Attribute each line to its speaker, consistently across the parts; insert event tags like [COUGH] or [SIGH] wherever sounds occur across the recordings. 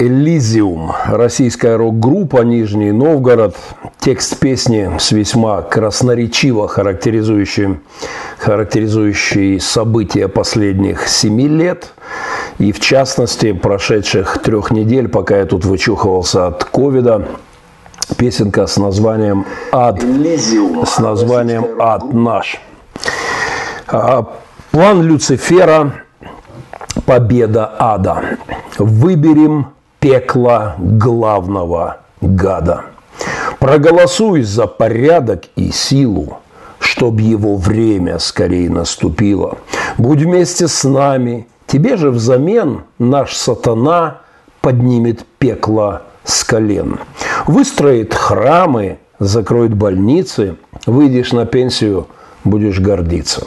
Speaker 1: Элизиум, российская рок-группа Нижний Новгород. Текст песни с весьма красноречиво характеризующим, характеризующий события последних семи лет и, в частности, прошедших трех недель, пока я тут вычухивался от ковида. Песенка с названием «Ад». Элизиум, с названием «Ад наш». А, план Люцифера «Победа ада». Выберем пекла главного гада. Проголосуй за порядок и силу, чтоб его время скорее наступило. Будь вместе с нами, тебе же взамен наш сатана поднимет пекло с колен. Выстроит храмы, закроет больницы, выйдешь на пенсию, будешь гордиться.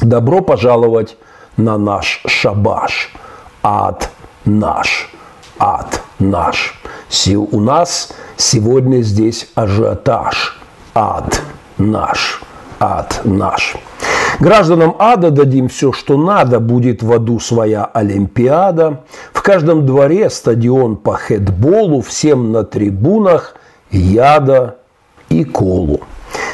Speaker 1: Добро пожаловать на наш шабаш, ад наш ад наш. У нас сегодня здесь ажиотаж. Ад наш. Ад наш. Гражданам ада дадим все, что надо, будет в аду своя Олимпиада. В каждом дворе стадион по хедболу, всем на трибунах яда и колу.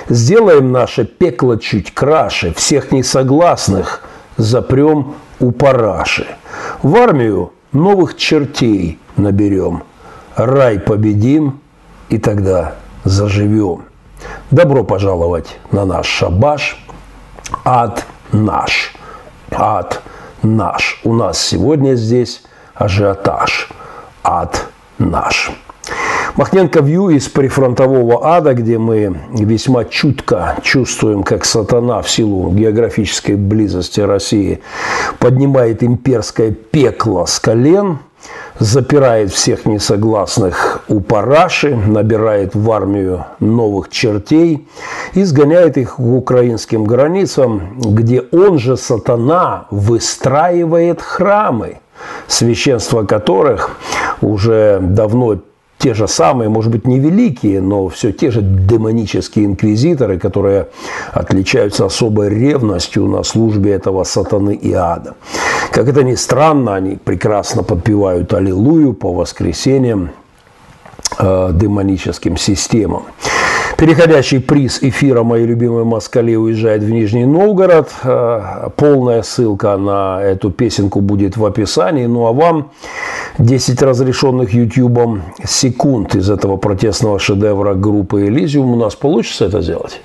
Speaker 1: Сделаем наше пекло чуть краше, всех несогласных запрем у параши. В армию новых чертей наберем, рай победим, и тогда заживем. Добро пожаловать на наш шабаш. Ад наш. Ад наш. У нас сегодня здесь ажиотаж. Ад наш. Махненко Вью из прифронтового ада, где мы весьма чутко чувствуем, как сатана в силу географической близости России поднимает имперское пекло с колен, запирает всех несогласных у параши, набирает в армию новых чертей и сгоняет их к украинским границам, где он же, сатана, выстраивает храмы, священство которых уже давно те же самые, может быть, невеликие, но все те же демонические инквизиторы, которые отличаются особой ревностью на службе этого сатаны и ада. Как это ни странно, они прекрасно подпевают Аллилуйю по воскресеньям э, демоническим системам. Переходящий приз эфира «Мои любимые москали» уезжает в Нижний Новгород. Э, полная ссылка на эту песенку будет в описании. Ну а вам 10 разрешенных YouTube секунд из этого протестного шедевра группы «Элизиум». У нас получится это сделать?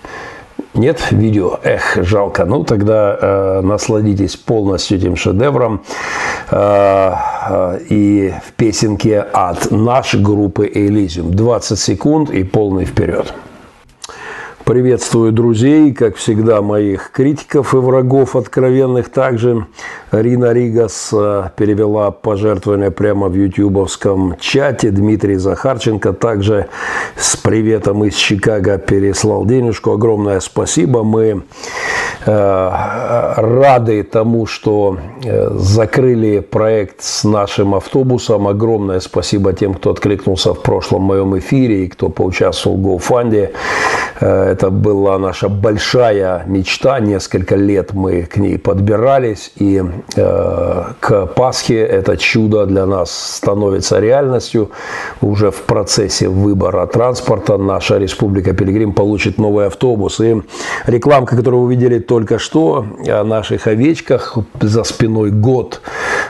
Speaker 1: Нет видео? Эх, жалко. Ну, тогда э, насладитесь полностью этим шедевром. Э, э, и в песенке от нашей группы «Элизиум». 20 секунд и полный вперед. Приветствую друзей, как всегда, моих критиков и врагов откровенных. Также Рина Ригас э, перевела пожертвование прямо в ютубовском чате. Дмитрий Захарченко также с приветом из Чикаго переслал денежку. Огромное спасибо. Мы э, рады тому, что э, закрыли проект с нашим автобусом. Огромное спасибо тем, кто откликнулся в прошлом моем эфире и кто поучаствовал в GoFundMe. Это была наша большая мечта. Несколько лет мы к ней подбирались. И э, к Пасхе это чудо для нас становится реальностью. Уже в процессе выбора транспорта наша Республика Пилигрим получит новый автобус. И рекламка, которую вы видели только что о наших овечках, за спиной год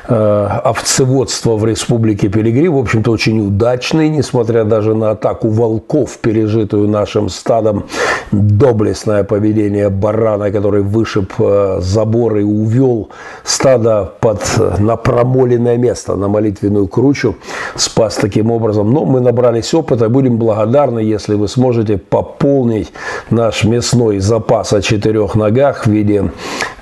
Speaker 1: э, овцеводства в Республике Пилигрим, в общем-то, очень удачный, несмотря даже на атаку волков, пережитую нашим стадом доблестное поведение барана, который вышиб э, забор и увел стадо под э, напромоленное место, на молитвенную кручу, спас таким образом. Но мы набрались опыта, будем благодарны, если вы сможете пополнить наш мясной запас о четырех ногах в виде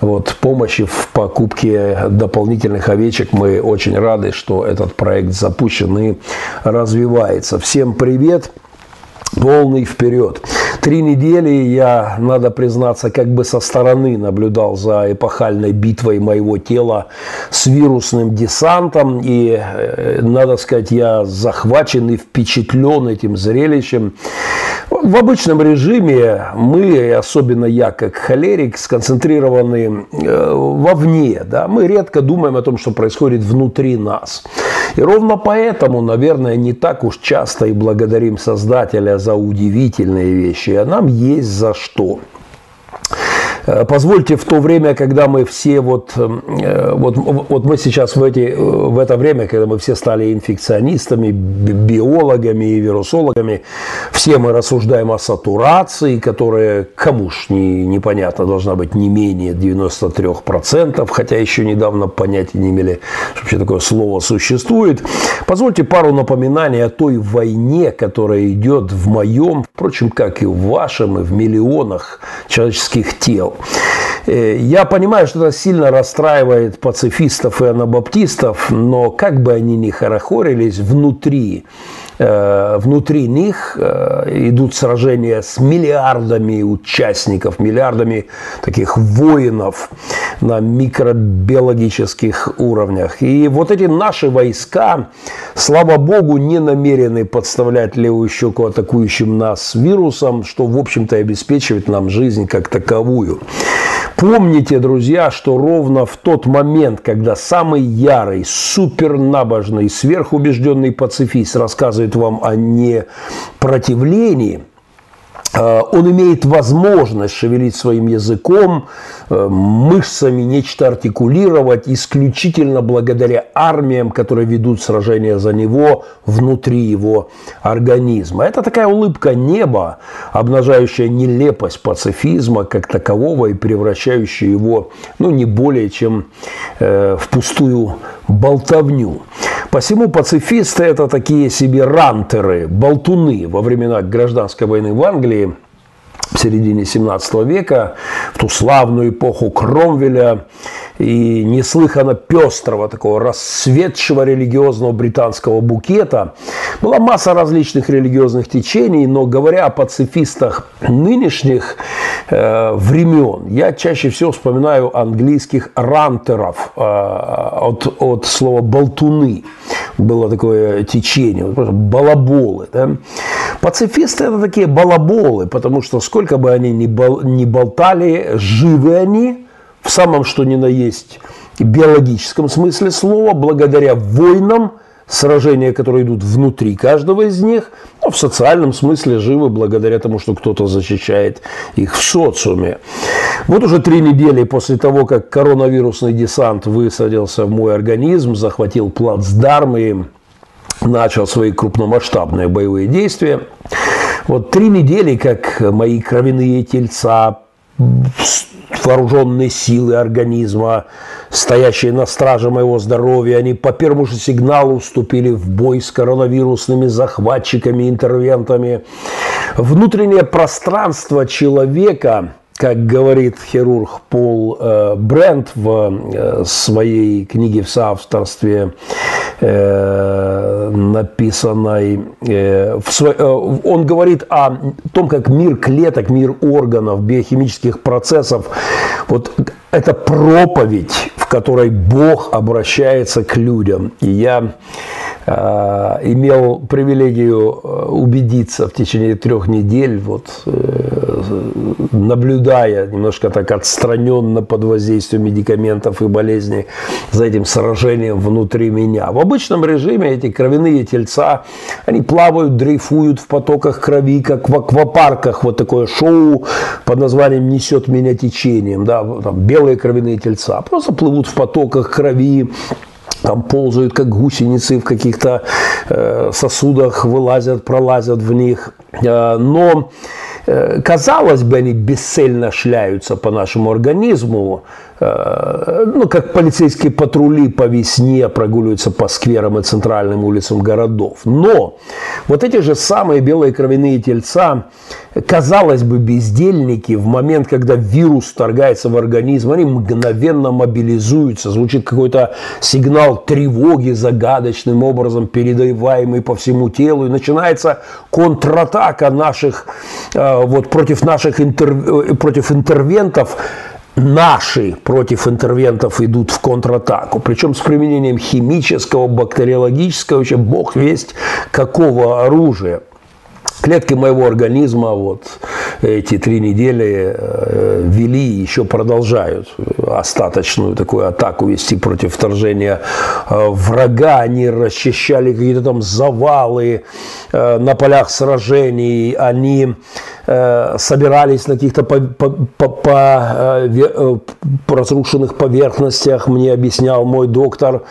Speaker 1: вот, помощи в покупке дополнительных овечек. Мы очень рады, что этот проект запущен и развивается. Всем привет! полный вперед. Три недели я, надо признаться, как бы со стороны наблюдал за эпохальной битвой моего тела с вирусным десантом. И, э, надо сказать, я захвачен и впечатлен этим зрелищем. В обычном режиме мы, особенно я как холерик, сконцентрированы э, вовне. Да? Мы редко думаем о том, что происходит внутри нас. И ровно поэтому, наверное, не так уж часто и благодарим Создателя за удивительные вещи, а нам есть за что. Э, позвольте, в то время, когда мы все вот, э, вот, вот мы сейчас в, эти, э, в это время, когда мы все стали инфекционистами, биологами и вирусологами, все мы рассуждаем о сатурации, которая, кому ж не, непонятно, должна быть не менее 93%, хотя еще недавно понятия не имели, что вообще такое слово существует. Позвольте пару напоминаний о той войне, которая идет в моем, впрочем, как и в вашем, и в миллионах человеческих тел. Э, я понимаю, что это сильно расстраивает пацифистов и анабаптистов, но как бы они ни хорохорились, внутри внутри них э, идут сражения с миллиардами участников, миллиардами таких воинов на микробиологических уровнях. И вот эти наши войска, слава богу, не намерены подставлять левую щеку атакующим нас вирусом, что, в общем-то, обеспечивает нам жизнь как таковую. Помните, друзья, что ровно в тот момент, когда самый ярый, супернабожный, сверхубежденный пацифист рассказывает вам о непротивлении – он имеет возможность шевелить своим языком, э, мышцами, нечто артикулировать исключительно благодаря армиям, которые ведут сражения за него внутри его организма. Это такая улыбка неба, обнажающая нелепость пацифизма как такового и превращающая его, ну, не более чем э, в пустую болтовню. Посему пацифисты – это такие себе рантеры, болтуны во времена гражданской войны в Англии – в середине 17 века, в ту славную эпоху Кромвеля и неслыханно пестрого, такого расцветшего религиозного британского букета. Была масса различных религиозных течений, но говоря о пацифистах нынешних э, времен, я чаще всего вспоминаю английских рантеров э, от, от слова «болтуны». Было такое течение, балаболы. Да? Пацифисты – это такие балаболы, потому что сколько бы они ни, бол, ни болтали, живы они в самом что ни на есть биологическом смысле слова, благодаря войнам, сражения, которые идут внутри каждого из них, но в социальном смысле живы благодаря тому, что кто-то защищает их в социуме. Вот уже три недели после того, как коронавирусный десант высадился в мой организм, захватил плацдарм и начал свои крупномасштабные боевые действия. Вот три недели, как мои кровяные тельца, вооруженные силы организма, стоящие на страже моего здоровья, они по первому же сигналу вступили в бой с коронавирусными захватчиками, интервентами. Внутреннее пространство человека – как говорит хирург Пол э, Брент в э, своей книге в соавторстве, э, написанной, он говорит о том, как мир клеток, мир органов, биохимических процессов, вот это проповедь, в которой Бог обращается к людям. И я имел привилегию убедиться в течение трех недель, вот, наблюдая немножко так отстраненно под воздействием медикаментов и болезней за этим сражением внутри меня. В обычном режиме эти кровяные тельца, они плавают, дрейфуют в потоках крови, как в аквапарках. Вот такое шоу под названием «Несет меня течением». Да, там белые кровяные тельца просто плывут в потоках крови, там ползают, как гусеницы в каких-то э, сосудах, вылазят, пролазят в них. Э, но, казалось бы, они бесцельно шляются по нашему организму, Э, ну, как полицейские патрули по весне прогуливаются по скверам и центральным улицам городов. Но вот эти же самые белые кровяные тельца, казалось бы, бездельники, в момент, когда вирус вторгается в организм, они мгновенно мобилизуются, звучит какой-то сигнал тревоги загадочным образом, передаваемый по всему телу, и начинается контратака наших, э, вот против наших интер, э, против интервентов, наши против интервентов идут в контратаку, причем с применением химического, бактериологического, вообще бог весть какого оружия клетки моего организма вот, эти три недели э, вели еще продолжают остаточную такую атаку вести против вторжения э, врага. Они расчищали какие-то там завалы на полях сражений, они собирались на каких-то по, по, по, по разрушенных поверхностях, мне объяснял мой доктор,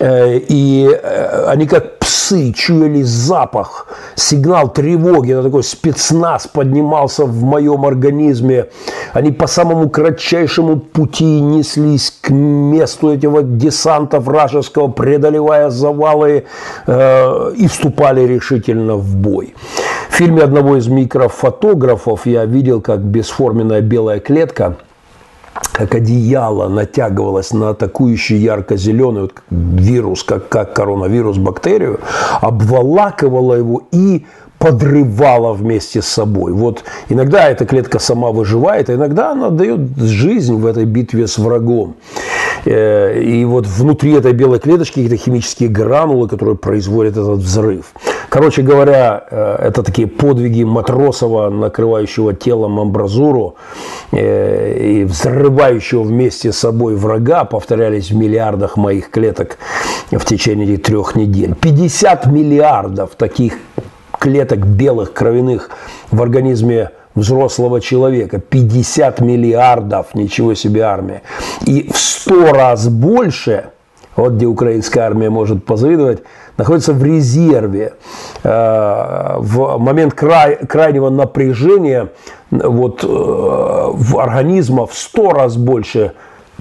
Speaker 1: и они как псы чуяли запах, сигнал тревоги, это такой спецназ поднимался в моем организме. Они по самому кратчайшему пути неслись к месту этого десанта вражеского, преодолевая завалы э, и вступали решительно в бой. В фильме одного из микрофотографов я видел, как бесформенная белая клетка – как одеяло натягивалось на атакующий ярко-зеленый вот, вирус, как, как коронавирус, бактерию, обволакивало его и подрывала вместе с собой. Вот иногда эта клетка сама выживает, а иногда она дает жизнь в этой битве с врагом. Э, и вот внутри этой белой клеточки какие-то химические гранулы, которые производят этот взрыв. Короче говоря, э, это такие подвиги Матросова, накрывающего телом амбразуру э, и взрывающего вместе с собой врага, повторялись в миллиардах моих клеток в течение трех недель. 50 миллиардов таких клеток белых кровяных в организме взрослого человека. 50 миллиардов, ничего себе армия. И в 100 раз больше, вот где украинская армия может позавидовать, находится в резерве. Э, в момент край, крайнего напряжения вот, э, в организма в 100 раз больше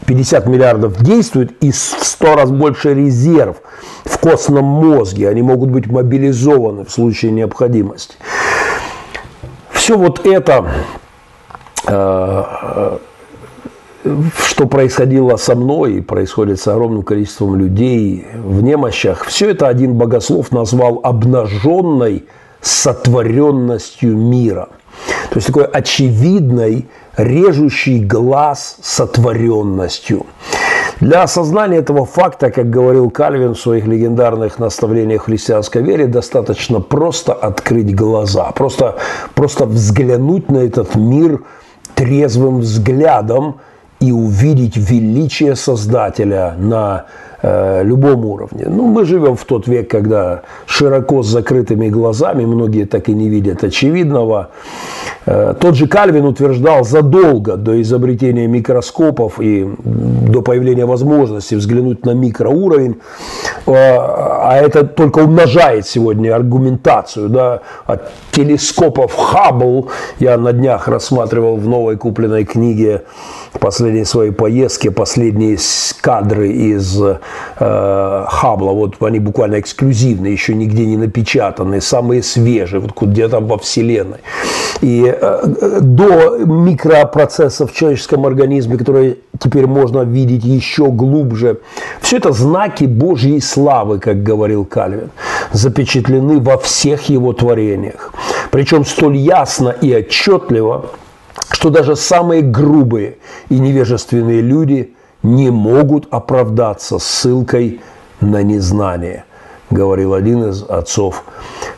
Speaker 1: 50 миллиардов действует и в 100 раз больше резерв в костном мозге. Они могут быть мобилизованы в случае необходимости. Все вот это, э, что происходило со мной и происходит с огромным количеством людей в немощах, все это один богослов назвал обнаженной сотворенностью мира. То есть такой очевидной режущий глаз сотворенностью. Для осознания этого факта, как говорил Кальвин в своих легендарных наставлениях христианской вере, достаточно просто открыть глаза, просто, просто взглянуть на этот мир трезвым взглядом и увидеть величие Создателя на любом уровне. Ну, мы живем в тот век, когда широко с закрытыми глазами, многие так и не видят очевидного. Э, тот же Кальвин утверждал задолго до изобретения микроскопов и до появления возможности взглянуть на микроуровень, э, а это только умножает сегодня аргументацию, да, от телескопов Хаббл, я на днях рассматривал в новой купленной книге последней своей поездки, последние кадры из э, Хаббла, вот они буквально эксклюзивные, еще нигде не напечатанные, самые свежие, вот где-то во Вселенной. И э, до микропроцессов в человеческом организме, которые теперь можно видеть еще глубже, все это знаки Божьей славы, как говорил Кальвин, запечатлены во всех его творениях. Причем столь ясно и отчетливо, что даже самые грубые и невежественные люди не могут оправдаться ссылкой на незнание, говорил один из отцов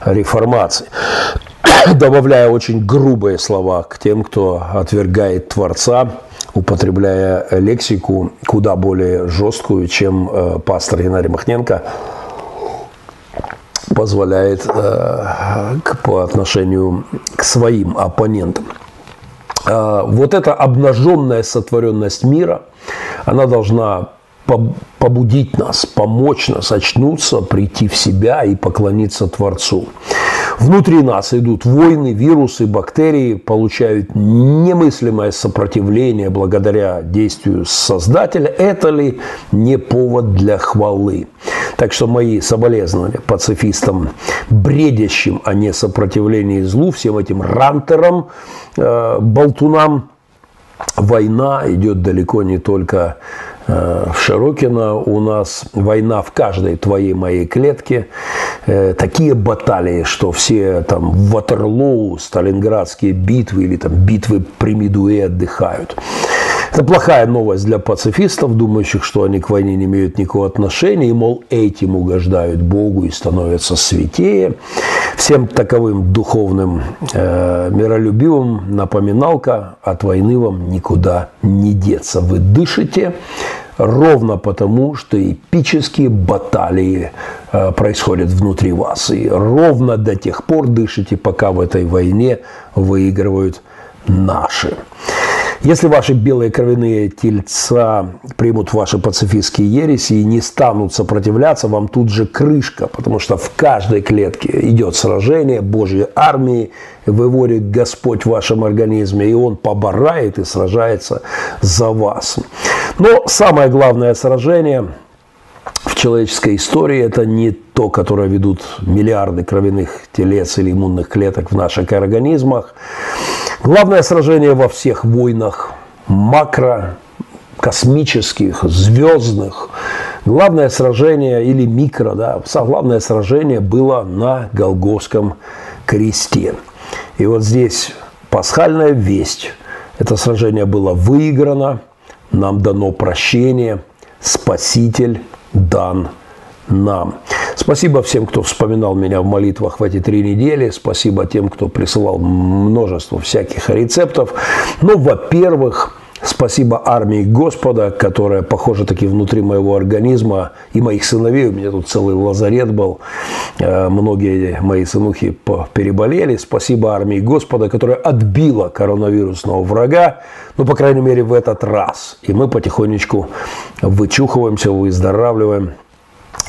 Speaker 1: реформации, [COUGHS] добавляя очень грубые слова к тем, кто отвергает Творца, употребляя лексику куда более жесткую, чем э, пастор Геннадий Махненко позволяет э, по отношению к своим оппонентам. Э, вот эта обнаженная сотворенность мира, она должна побудить нас, помочь нас очнуться, прийти в себя и поклониться Творцу. Внутри нас идут войны, вирусы, бактерии, получают немыслимое сопротивление благодаря действию Создателя. Это ли не повод для хвалы? Так что мои соболезнования пацифистам, бредящим о несопротивлении злу, всем этим рантерам, э, болтунам, война идет далеко не только в Широкино у нас война в каждой твоей моей клетке. Э, такие баталии, что все там Ватерлоу, Сталинградские битвы или там битвы при Медуэ отдыхают. Это плохая новость для пацифистов, думающих, что они к войне не имеют никакого отношения, и, мол, этим угождают Богу и становятся святее. Всем таковым духовным э, миролюбивым напоминалка, от войны вам никуда не деться. Вы дышите, ровно потому, что эпические баталии э, происходят внутри вас. И ровно до тех пор дышите, пока в этой войне выигрывают наши. Если ваши белые кровяные тельца примут ваши пацифистские ереси и не станут сопротивляться, вам тут же крышка, потому что в каждой клетке идет сражение Божьей армии, выводит Господь в вашем организме, и Он поборает и сражается за вас. Но самое главное сражение в человеческой истории это не то, которое ведут миллиарды кровяных телец или иммунных клеток в наших организмах. Главное сражение во всех войнах макро, космических, звездных. Главное сражение или микро, да, главное сражение было на Голгофском кресте. И вот здесь пасхальная весть. Это сражение было выиграно, нам дано прощение, Спаситель дан нам. Спасибо всем, кто вспоминал меня в молитвах в эти три недели. Спасибо тем, кто присылал множество всяких рецептов. Ну, во-первых, Спасибо армии Господа, которая, похоже, таки внутри моего организма и моих сыновей. У меня тут целый лазарет был. Э, многие мои сынухи переболели. Спасибо армии Господа, которая отбила коронавирусного врага. Ну, по крайней мере, в этот раз. И мы потихонечку вычухиваемся, выздоравливаем.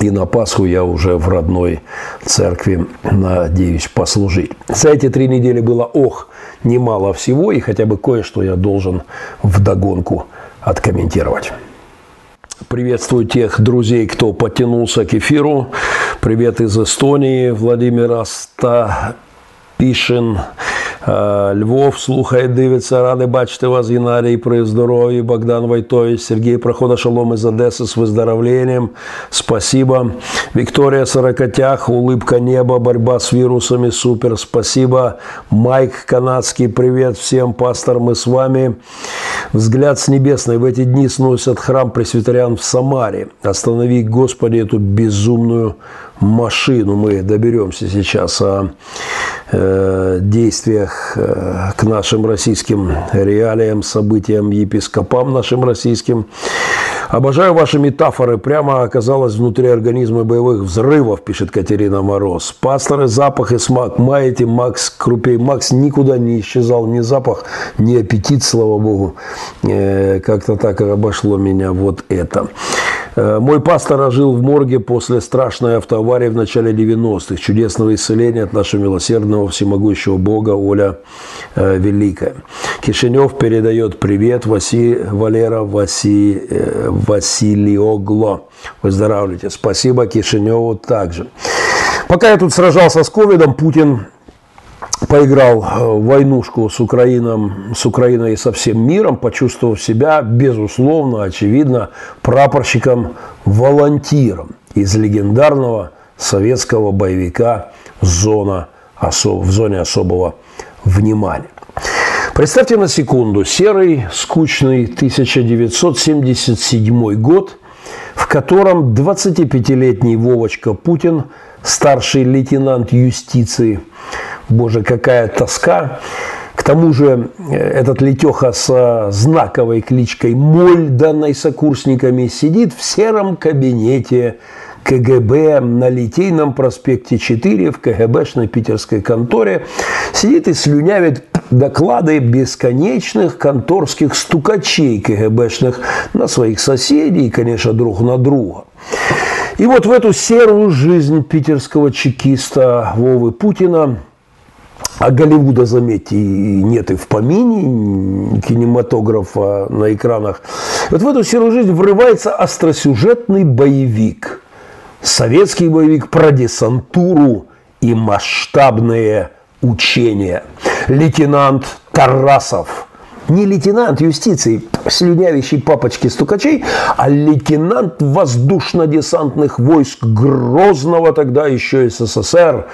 Speaker 1: И на Пасху я уже в родной церкви надеюсь послужить. За эти три недели было, ох, немало всего, и хотя бы кое-что я должен вдогонку откомментировать. Приветствую тех друзей, кто подтянулся к эфиру. Привет из Эстонии, Владимир Остапишин. Львов слухає, дивиться, радий бачити вас, Геннадій, при здоров'ї, Богдан Войтович, Сергей Прохода Шалом из Одессы с выздоровлением. Спасибо. Виктория Сорокотях, улыбка неба, борьба с вирусами, супер, спасибо. Майк Канадский, привет всем, пастор, мы с вами. Взгляд с небесной в эти дни сносят храм пресвитериан в Самаре. Останови, Господи, эту безумную машину. Мы доберемся сейчас о э, действиях э, к нашим российским реалиям, событиям, епископам нашим российским. Обожаю ваши метафоры. Прямо оказалось внутри организма боевых взрывов, пишет Катерина Мороз. Пасторы, запах и смак. Маете, Макс Крупей. Макс никуда не исчезал ни запах, ни аппетит, слава богу. Э, как-то так обошло меня вот это. Э, мой пастор жил в морге после страшной автоаварии в начале 90-х. Чудесного исцеления от нашего милосердного всемогущего Бога Оля э, Великая. Кишинев передает привет Васи, Валера Васи, э, Василиогло. Выздоравливайте. Спасибо Кишиневу также. Пока я тут сражался с ковидом, Путин поиграл в войнушку с, Украином, с Украиной и со всем миром, почувствовав себя, безусловно, очевидно, прапорщиком-волонтиром из легендарного советского боевика «Зона особ... в зоне особого внимания». Представьте на секунду серый, скучный 1977 год, в котором 25-летний Вовочка Путин, старший лейтенант юстиции, Боже, какая тоска. К тому же э, этот Летеха с знаковой кличкой Моль, данной сокурсниками, сидит в сером кабинете КГБ на Литейном проспекте 4 в КГБшной питерской конторе. Сидит и слюнявит доклады бесконечных конторских стукачей КГБшных на своих соседей и, конечно, друг на друга. И вот в эту серую жизнь питерского чекиста Вовы Путина а Голливуда, заметьте, нет и в помине кинематографа на экранах. Вот в эту серую жизнь врывается остросюжетный боевик. Советский боевик про десантуру и масштабные учения. Лейтенант Тарасов – не лейтенант юстиции, слюнявящий папочки стукачей, а лейтенант воздушно-десантных войск Грозного тогда еще СССР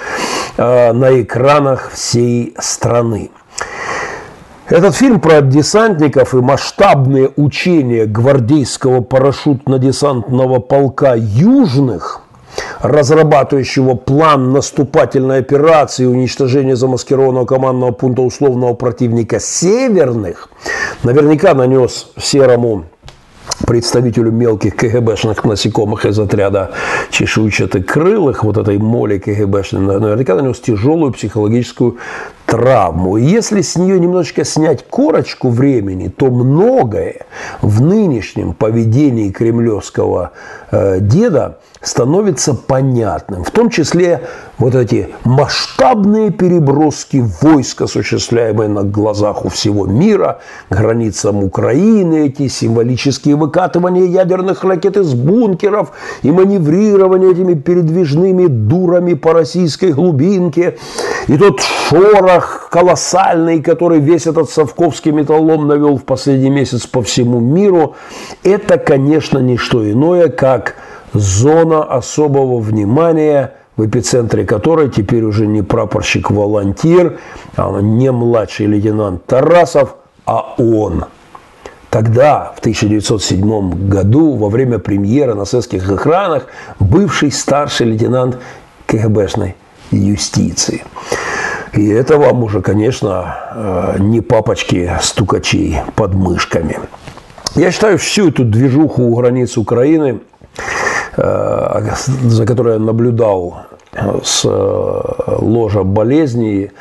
Speaker 1: э, на экранах всей страны. Этот фильм про десантников и масштабные учения гвардейского парашютно-десантного полка «Южных», разрабатывающего план наступательной операции уничтожения замаскированного командного пункта условного противника «Северных», наверняка нанес серому представителю мелких КГБшных насекомых из отряда чешуйчатых крылых, вот этой моли КГБшной, наверняка нанес тяжелую психологическую травму. И если с нее немножечко снять корочку времени, то многое в нынешнем поведении кремлевского э, деда становится понятным. В том числе вот эти масштабные переброски войск, осуществляемые на глазах у всего мира, границам Украины, эти символические выкатывания ядерных ракет из бункеров и маневрирование этими передвижными дурами по российской глубинке. И тот шорох колоссальный, который весь этот совковский металлом навел в последний месяц по всему миру, это, конечно, не что иное, как зона особого внимания, в эпицентре которой теперь уже не прапорщик-волонтир, а не младший лейтенант Тарасов, а он. Тогда, в 1907 году, во время премьеры на советских экранах, бывший старший лейтенант КГБшной юстиции. И это вам уже, конечно, э, не папочки стукачей под мышками. Я считаю, всю эту движуху у границ Украины Э, за которой я наблюдал с э, ложа болезней.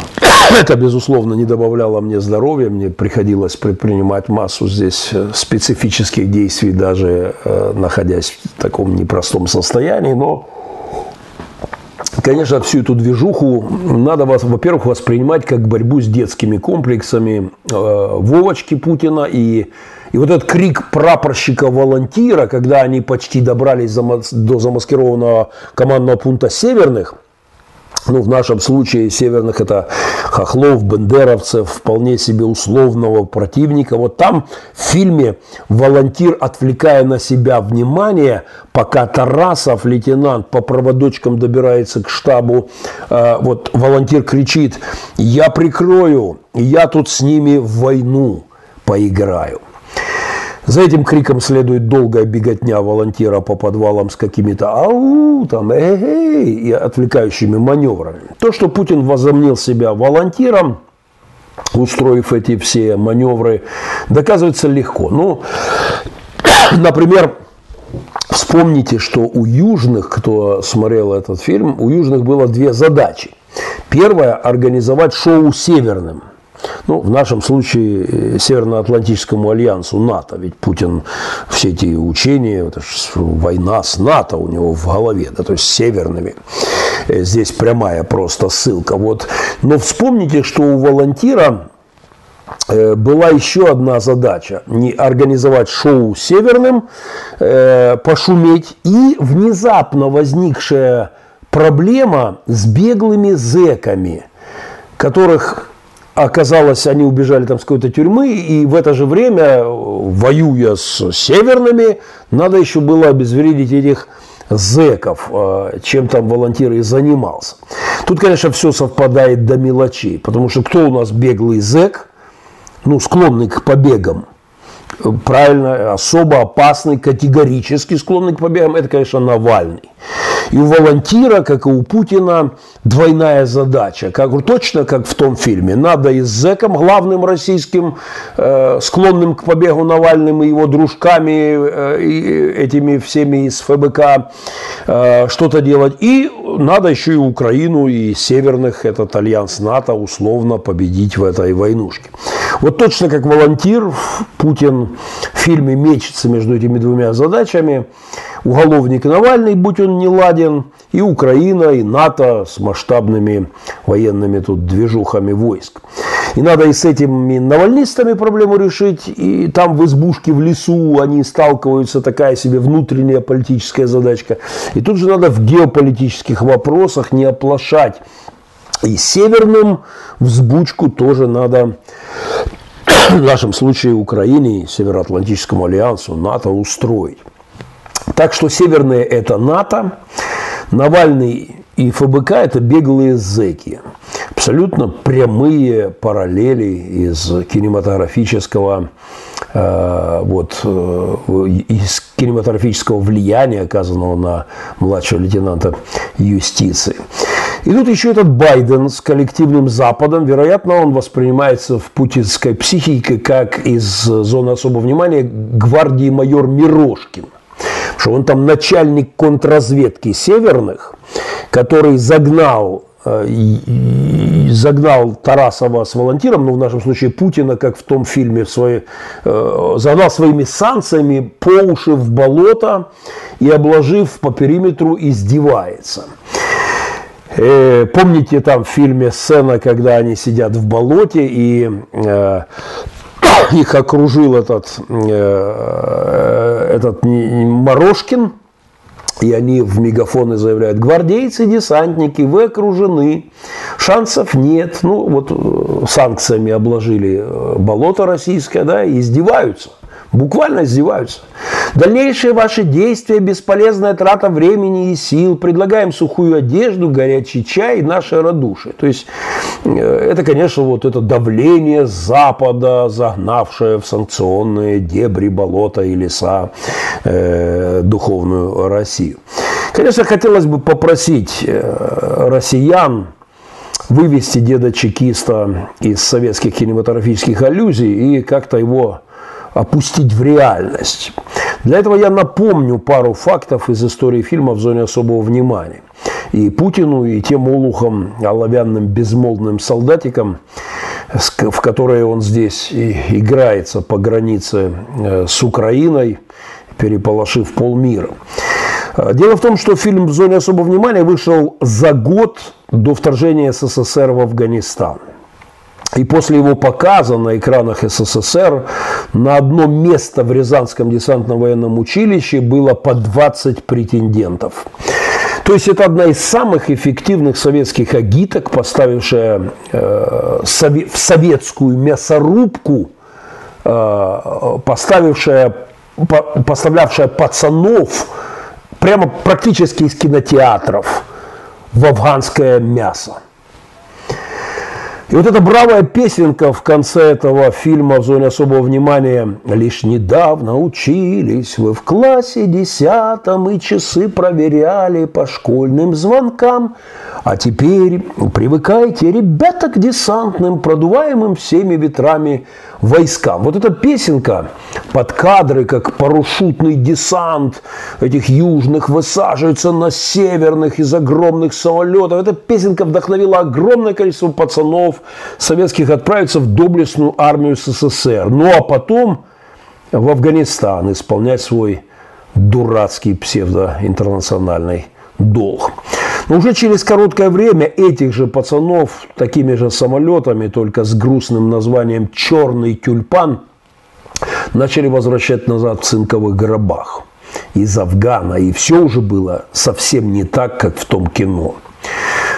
Speaker 1: [COUGHS] Это, безусловно, не добавляло мне здоровья, мне приходилось предпринимать массу здесь специфических действий, даже находясь в таком непростом состоянии, но Конечно, всю эту движуху надо, вас, во-первых, воспринимать как борьбу с детскими комплексами э, Вовочки Путина. И и вот этот крик прапорщика-волонтира, когда они почти добрались до замаскированного командного пункта «Северных», ну, в нашем случае северных это Хохлов, Бендеровцев, вполне себе условного противника. Вот там в фильме волонтир, отвлекая на себя внимание, пока Тарасов, лейтенант, по проводочкам добирается к штабу, э, вот волонтир кричит, я прикрою, я тут с ними в войну поиграю. За этим криком следует долгая беготня волонтера по подвалам с какими-то ау, там, эй, и отвлекающими маневрами. То, что Путин возомнил себя волонтером, устроив эти все маневры, доказывается легко. Ну, [COUGHS] например, вспомните, что у южных, кто смотрел этот фильм, у южных было две задачи. Первая – организовать шоу «Северным», ну, в нашем случае э, Североатлантическому альянсу НАТО, ведь Путин все эти учения, это война с НАТО у него в голове, да, то есть северными. Э, здесь прямая просто ссылка. Вот. Но вспомните, что у волонтера э, была еще одна задача – не организовать шоу северным, пошуметь, и внезапно возникшая проблема с беглыми зеками, которых оказалось, они убежали там с какой-то тюрьмы, и в это же время, воюя с северными, надо еще было обезвредить этих зеков, э, чем там волонтер и занимался. Тут, конечно, все совпадает до мелочей, потому что кто у нас беглый зек, ну, склонный к побегам, правильно, особо опасный, категорически склонный к побегам, это, конечно, Навальный. И у волонтира, как и у Путина, двойная задача. Как, точно как в том фильме. Надо и с зэком, главным российским, э, склонным к побегу Навальным и его дружками, э, и этими всеми из ФБК, э, что-то делать. И надо еще и Украину, и северных, этот альянс НАТО, условно победить в этой войнушке. Вот точно как волонтир, Путин в фильме мечется между этими двумя задачами. Уголовник Навальный, будь он не ладен, и Украина, и НАТО с масштабными военными тут движухами войск. И надо и с этими навальнистами проблему решить, и там в избушке в лесу они сталкиваются, такая себе внутренняя политическая задачка. И тут же надо в геополитических вопросах не оплошать. И северным взбучку тоже надо в нашем случае Украине, Североатлантическому альянсу, НАТО устроить. Так что северные – это НАТО, Навальный и ФБК – это беглые зэки. абсолютно прямые параллели из кинематографического э, вот, э, из кинематографического влияния, оказанного на младшего лейтенанта юстиции. И тут еще этот Байден с коллективным Западом, вероятно, он воспринимается в путинской психике как из зоны особого внимания гвардии майор Мирошкин. Что он там начальник контрразведки северных, который загнал Э, загнал Тарасова с волонтером, ну в нашем случае Путина, как в том фильме, свои, э, загнал своими санкциями по уши в болото и обложив по периметру издевается. Э, помните там в фильме сцена, когда они сидят в болоте и э, [COUGHS] их окружил этот, э, этот Морошкин, и они в мегафоны заявляют, гвардейцы, десантники, вы окружены, шансов нет. Ну, вот э, санкциями обложили э, болото российское, да, и издеваются. Буквально издеваются. Дальнейшие ваши действия – бесполезная трата времени и сил. Предлагаем сухую одежду, горячий чай и наше радушие. То есть, э, это, конечно, вот это давление Запада, загнавшее в санкционные дебри, болота и леса э, духовную Россию. Конечно, хотелось бы попросить э, россиян вывести деда чекиста из советских кинематографических аллюзий и как-то его опустить в реальность. Для этого я напомню пару фактов из истории фильма «В зоне особого внимания». И Путину, и тем олухам, оловянным безмолвным солдатикам, в которые он здесь играется по границе э, с Украиной, переполошив полмира. Э, дело в том, что фильм «В зоне особого внимания» вышел за год до вторжения СССР в Афганистан – и после его показа на экранах СССР на одно место в Рязанском десантном военном училище было по 20 претендентов. То есть это одна из самых эффективных советских агиток, поставившая э, в советскую мясорубку, э, поставившая, поставлявшая пацанов прямо практически из кинотеатров в афганское мясо. И вот эта бравая песенка в конце этого фильма в зоне особого внимания «Лишь недавно учились вы в классе десятом и часы проверяли по школьным звонкам, а теперь привыкайте, ребята, к десантным, продуваемым всеми ветрами войскам». Вот эта песенка под кадры, как парашютный десант этих южных высаживается на северных из огромных самолетов. Эта песенка вдохновила огромное количество пацанов советских отправиться в доблестную армию СССР. Ну а потом в Афганистан исполнять свой дурацкий псевдоинтернациональный долг. Но уже через короткое время этих же пацанов такими же самолетами, только с грустным названием «Черный тюльпан», начали возвращать назад в цинковых гробах из Афгана. И все уже было совсем не так, как в том кино.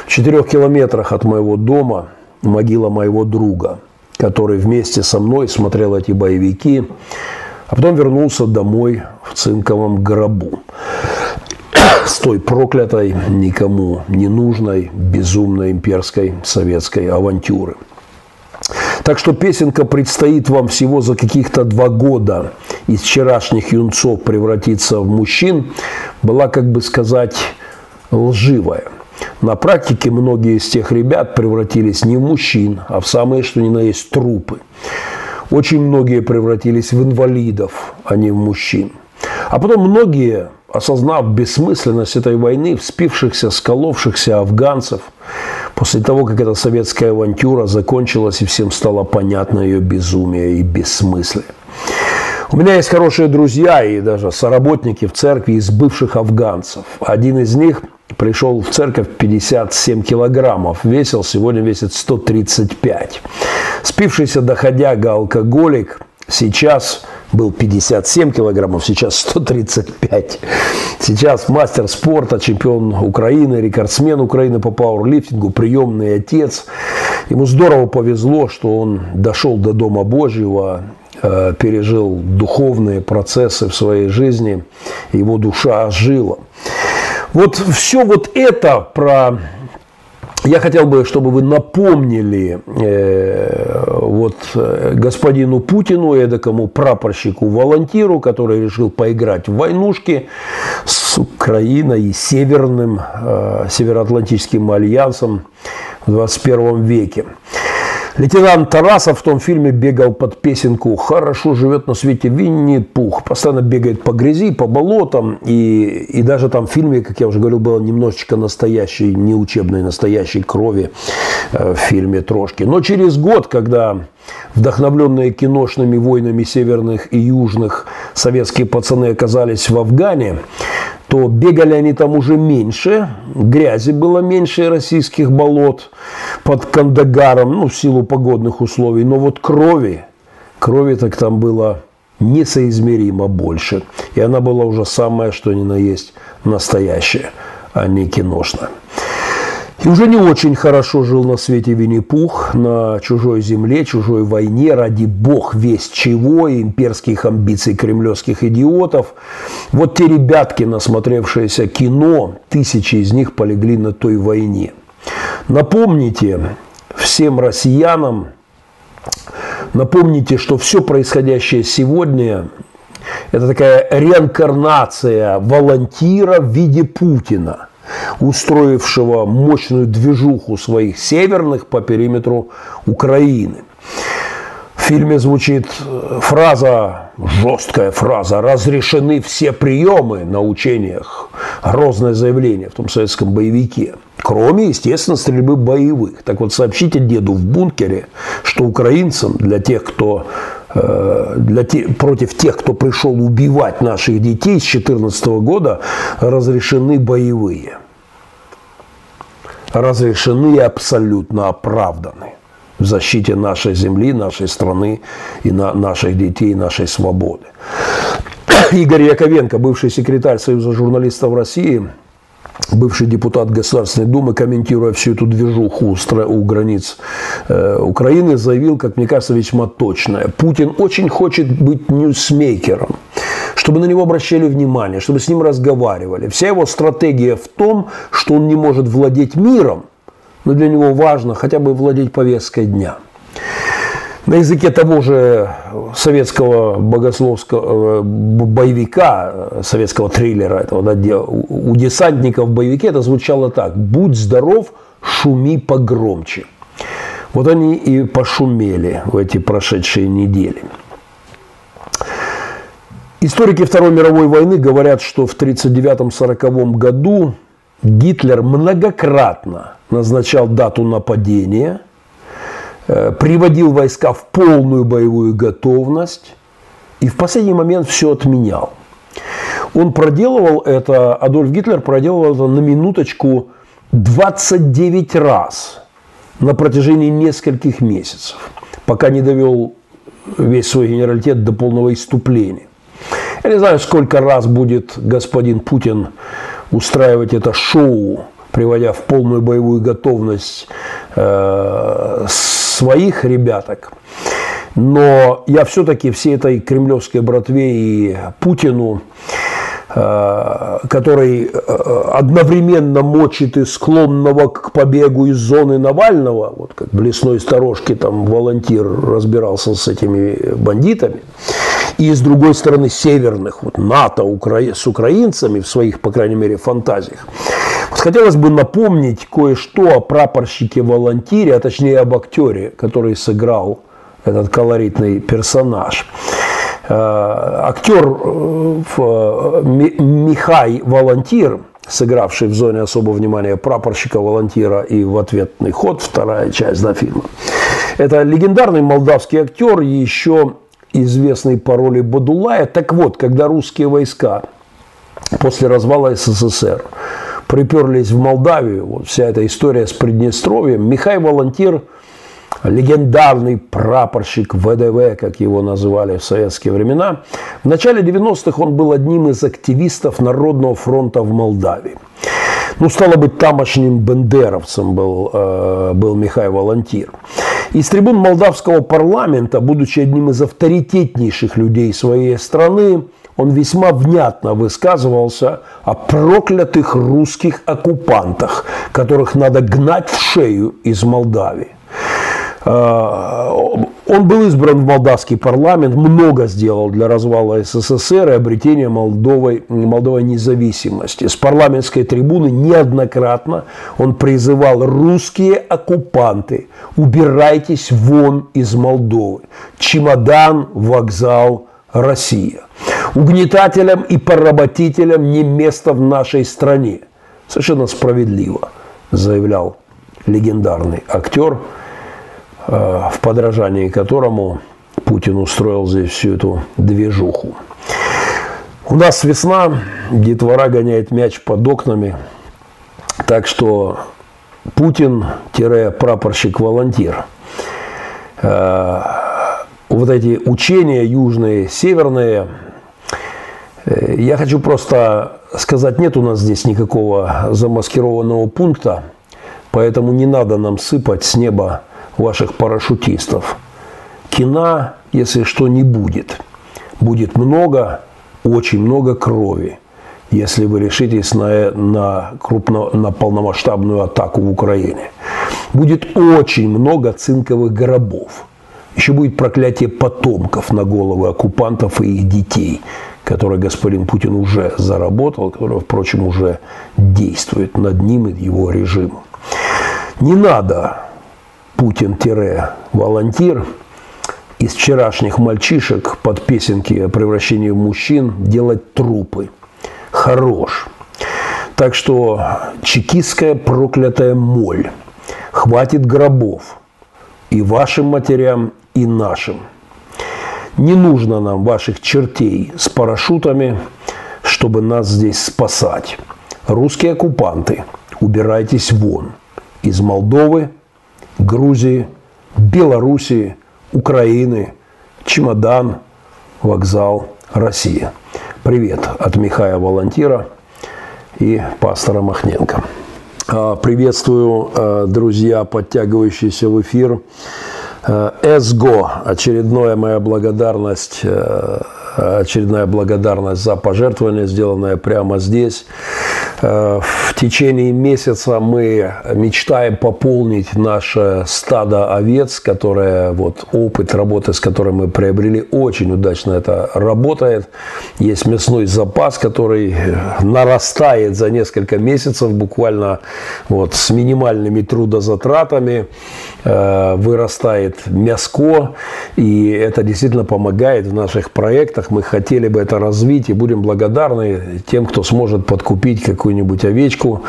Speaker 1: В четырех километрах от моего дома могила моего друга, который вместе со мной смотрел эти боевики, а потом вернулся домой в цинковом гробу с той проклятой, никому не нужной, безумной имперской советской авантюры. Так что песенка предстоит вам всего за каких-то два года из вчерашних юнцов превратиться в мужчин, была, как бы сказать, лживая. На практике многие из тех ребят превратились не в мужчин, а в самые, что ни на есть, трупы. Очень многие превратились в инвалидов, а не в мужчин. А потом многие, осознав бессмысленность этой войны, вспившихся, сколовшихся афганцев, после того, как эта советская авантюра закончилась и всем стало понятно ее безумие и бессмыслие. У меня есть хорошие друзья и даже соработники в церкви из бывших афганцев. Один из них пришел в церковь 57 килограммов, весил, сегодня весит 135. Спившийся доходяга алкоголик сейчас был 57 килограммов, сейчас 135. Сейчас мастер спорта, чемпион Украины, рекордсмен Украины по пауэрлифтингу, приемный отец. Ему здорово повезло, что он дошел до Дома Божьего, Э, пережил духовные процессы в своей жизни, его душа ожила. Вот все вот это про я хотел бы, чтобы вы напомнили э, вот э, господину Путину, эдакому прапорщику, волонтеру, который решил поиграть в войнушки с Украиной и Северным, э, Североатлантическим альянсом в 21 веке. Лейтенант Тарасов в том фильме бегал под песенку «Хорошо живет на свете Винни-Пух». Постоянно бегает по грязи, по болотам. И, и даже там в фильме, как я уже говорил, было немножечко настоящей, не учебной, настоящей крови э, в фильме «Трошки». Но через год, когда вдохновленные киношными войнами северных и южных советские пацаны оказались в Афгане, то бегали они там уже меньше, грязи было меньше российских болот под Кандагаром, ну, в силу погодных условий, но вот крови, крови так там было несоизмеримо больше. И она была уже самая, что ни на есть, настоящая, а не киношная. И уже не очень хорошо жил на свете Винни-Пух, на чужой земле, чужой войне, ради бог весь чего, имперских амбиций кремлевских идиотов. Вот те ребятки, насмотревшиеся кино, тысячи из них полегли на той войне. Напомните всем россиянам, напомните, что все происходящее сегодня – это такая реинкарнация волонтира в виде Путина – устроившего мощную движуху своих северных по периметру Украины. В фильме звучит э, фраза, жесткая фраза, разрешены все приемы на учениях. Грозное заявление в том советском боевике. Кроме, естественно, стрельбы боевых. Так вот, сообщите деду в бункере, что украинцам, для тех, кто для те, против тех, кто пришел убивать наших детей с 2014 года, разрешены боевые. Разрешены и абсолютно оправданы в защите нашей земли, нашей страны и на наших детей, нашей свободы. [COUGHS] Игорь Яковенко, бывший секретарь Союза журналистов России, бывший депутат Государственной Думы, комментируя всю эту движуху у границ э, Украины, заявил, как мне кажется, весьма точное. Путин очень хочет быть ньюсмейкером, чтобы на него обращали внимание, чтобы с ним разговаривали. Вся его стратегия в том, что он не может владеть миром, но для него важно хотя бы владеть повесткой дня – на языке того же советского богословского э, боевика, советского триллера, этого, да, у десантников в боевике это звучало так. «Будь здоров, шуми погромче». Вот они и пошумели в эти прошедшие недели. Историки Второй мировой войны говорят, что в 1939-1940 году Гитлер многократно назначал дату нападения – Э, приводил войска в полную боевую готовность и в последний момент все отменял. Он проделывал это, Адольф Гитлер проделывал это на минуточку 29 раз на протяжении нескольких месяцев, пока не довел весь свой генералитет до полного иступления. Я не знаю, сколько раз будет господин Путин устраивать это шоу, приводя в полную боевую готовность э, своих ребяток. Но я все-таки всей этой кремлевской братве и Путину, э, который э, одновременно мочит и склонного к побегу из зоны Навального, вот как в лесной сторожке там волонтир разбирался с этими бандитами, и с другой стороны северных, вот НАТО с украинцами в своих, по крайней мере, фантазиях. Вот хотелось бы напомнить кое-что о прапорщике-волонтире, а точнее об актере, который сыграл этот колоритный персонаж. Э, актер э, Михай Волонтир, сыгравший в зоне особого внимания прапорщика-волонтира и в ответный ход, вторая часть да, фильма. Это легендарный молдавский актер, еще известный по роли Бадулая. Так вот, когда русские войска после развала СССР приперлись в Молдавию, вот вся эта история с Приднестровьем, Михай Волонтир, легендарный прапорщик ВДВ, как его называли в советские времена, в начале 90-х он был одним из активистов Народного фронта в Молдавии. Ну, стало быть, тамошним бендеровцем был, э, был Михай Волонтир. Из трибун молдавского парламента, будучи одним из авторитетнейших людей своей страны, он весьма внятно высказывался о проклятых русских оккупантах, которых надо гнать в шею из Молдавии. А, он был избран в молдавский парламент, много сделал для развала СССР и обретения Молдовой, Молдовой независимости. С парламентской трибуны неоднократно он призывал русские оккупанты, убирайтесь вон из Молдовы. Чемодан, вокзал, Россия. Угнетателям и поработителям не место в нашей стране. Совершенно справедливо, заявлял легендарный актер – Э, в подражании которому Путин устроил здесь всю эту движуху. У нас весна, детвора гоняет мяч под окнами, так что Путин-прапорщик-волонтер. Э, вот эти учения южные, северные, э, я хочу просто сказать, нет у нас здесь никакого замаскированного пункта, поэтому не надо нам сыпать с неба ваших парашютистов. Кино, если что, не будет. Будет много, очень много крови, если вы решитесь на, на, крупно, на полномасштабную атаку в Украине. Будет очень много цинковых гробов. Еще будет проклятие потомков на головы оккупантов и их детей, которое господин Путин уже заработал, которое, впрочем, уже действует над ним и его режимом. Не надо Путин-волонтир из вчерашних мальчишек под песенки о превращении в мужчин делать трупы. Хорош. Так что чекистская проклятая моль. Хватит гробов. И вашим матерям, и нашим. Не нужно нам ваших чертей с парашютами, чтобы нас здесь спасать. Русские оккупанты, убирайтесь вон. Из Молдовы, Грузии, Белоруссии, Украины, чемодан, вокзал, Россия. Привет от Михая Волонтира и пастора Махненко. А, приветствую, а, друзья, подтягивающиеся в эфир. А, СГО. Очередная моя благодарность очередная благодарность за пожертвование, сделанное прямо здесь. Э, в течение месяца мы мечтаем пополнить наше стадо овец, которое вот опыт работы, с которым мы приобрели, очень удачно это работает. Есть мясной запас, который нарастает за несколько месяцев, буквально вот с минимальными трудозатратами. Э, вырастает мяско, и это действительно помогает в наших проектах. Мы хотели бы это развить и будем благодарны тем, кто сможет подкупить какую-нибудь овечку,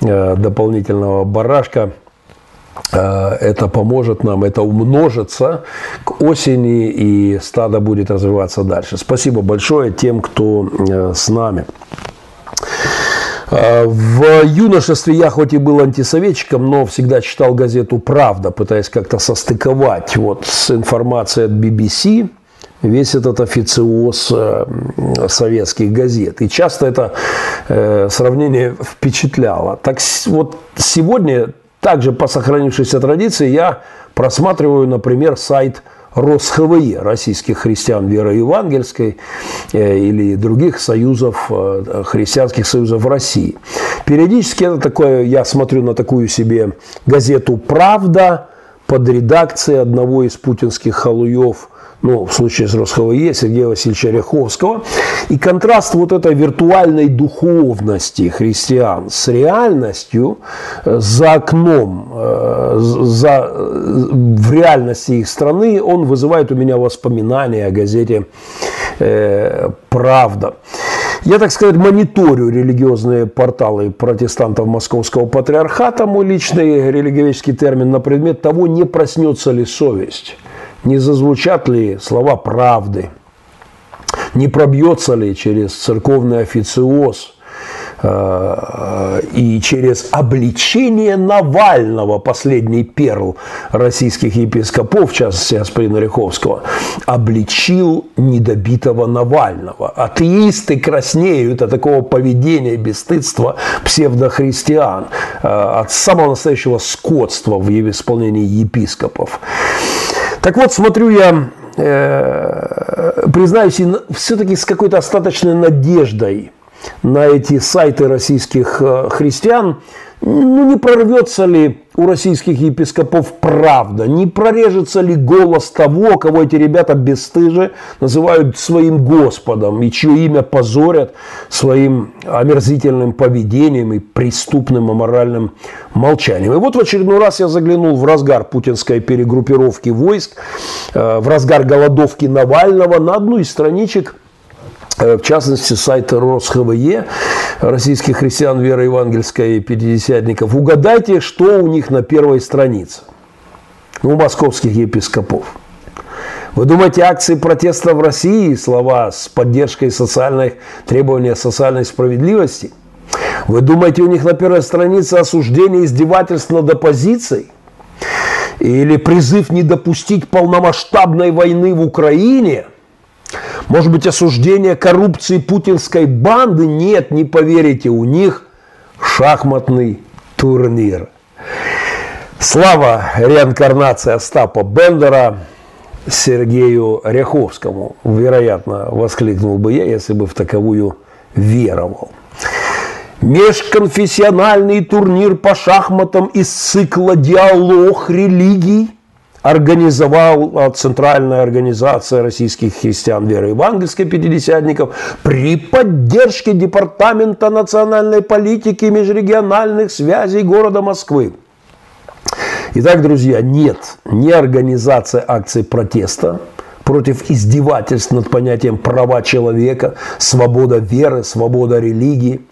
Speaker 1: э, дополнительного барашка. Э, это поможет нам, это умножится к осени, и стадо будет развиваться дальше. Спасибо большое тем, кто с нами. В юношестве я хоть и был антисоветчиком, но всегда читал газету «Правда», пытаясь как-то состыковать вот с информацией от BBC весь этот официоз э, советских газет. И часто это э, сравнение впечатляло. Так вот сегодня, также по сохранившейся традиции, я просматриваю, например, сайт РосХВЕ, российских христиан веры евангельской э, или других союзов, христианских союзов в России. Периодически это такое, я смотрю на такую себе газету «Правда» под редакцией одного из путинских халуев ну, в случае с РосХВЕ, Сергея Васильевича Ряховского. И контраст вот этой виртуальной духовности христиан с реальностью э, за окном, э, за, э, в реальности их страны, он вызывает у меня воспоминания о газете «Правда». Я, так сказать, мониторю религиозные порталы протестантов Московского патриархата, мой личный религиоведческий термин, на предмет того, не проснется ли совесть не зазвучат ли слова правды, не пробьется ли через церковный официоз э, и через обличение Навального, последний перл российских епископов, в частности господина Ряховского, обличил недобитого Навального. Атеисты краснеют от такого поведения, бесстыдства псевдохристиан, э, от самого настоящего скотства в исполнении епископов. Так вот, смотрю я э, признаюсь, все-таки с какой-то остаточной надеждой на эти сайты российских э, христиан, ну, не прорвется ли у российских епископов правда? Не прорежется ли голос того, кого эти ребята бесстыже называют своим Господом и чье имя позорят своим омерзительным поведением и преступным аморальным молчанием? И вот в очередной раз я заглянул в разгар путинской перегруппировки войск, э, в разгар голодовки Навального на одну из страничек в частности, сайт РосХВЕ, российских христиан веры евангельской и пятидесятников. Угадайте, что у них на первой странице. Ну, у московских епископов. Вы думаете, акции протеста в России, слова с поддержкой социальных требования социальной справедливости? Вы думаете, у них на первой странице осуждение издевательств над оппозицией? Или призыв не допустить полномасштабной войны в Украине – может быть, осуждение коррупции путинской банды? Нет, не поверите, у них шахматный турнир. Слава реинкарнации Остапа Бендера Сергею Ряховскому. Вероятно, воскликнул бы я, если бы в таковую веровал. Межконфессиональный турнир по шахматам из цикла «Диалог религий» организовала Центральная организация российских христиан веры евангельской пятидесятников при поддержке Департамента национальной политики и межрегиональных связей города Москвы. Итак, друзья, нет, не организация акций протеста против издевательств над понятием права человека, свобода веры, свобода религии –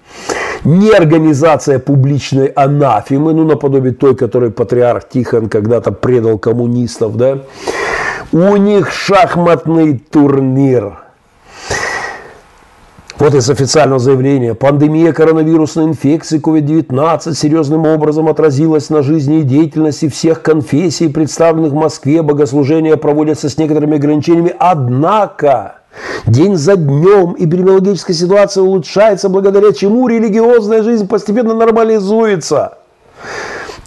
Speaker 1: не организация публичной анафемы, ну, наподобие той, которой патриарх Тихон когда-то предал коммунистов, да, у них шахматный турнир. Вот из официального заявления. Пандемия коронавирусной инфекции COVID-19 серьезным образом отразилась на жизни и деятельности всех конфессий, представленных в Москве. Богослужения проводятся с некоторыми ограничениями. Однако День за днем эпидемиологическая ситуация улучшается, благодаря чему религиозная жизнь постепенно нормализуется.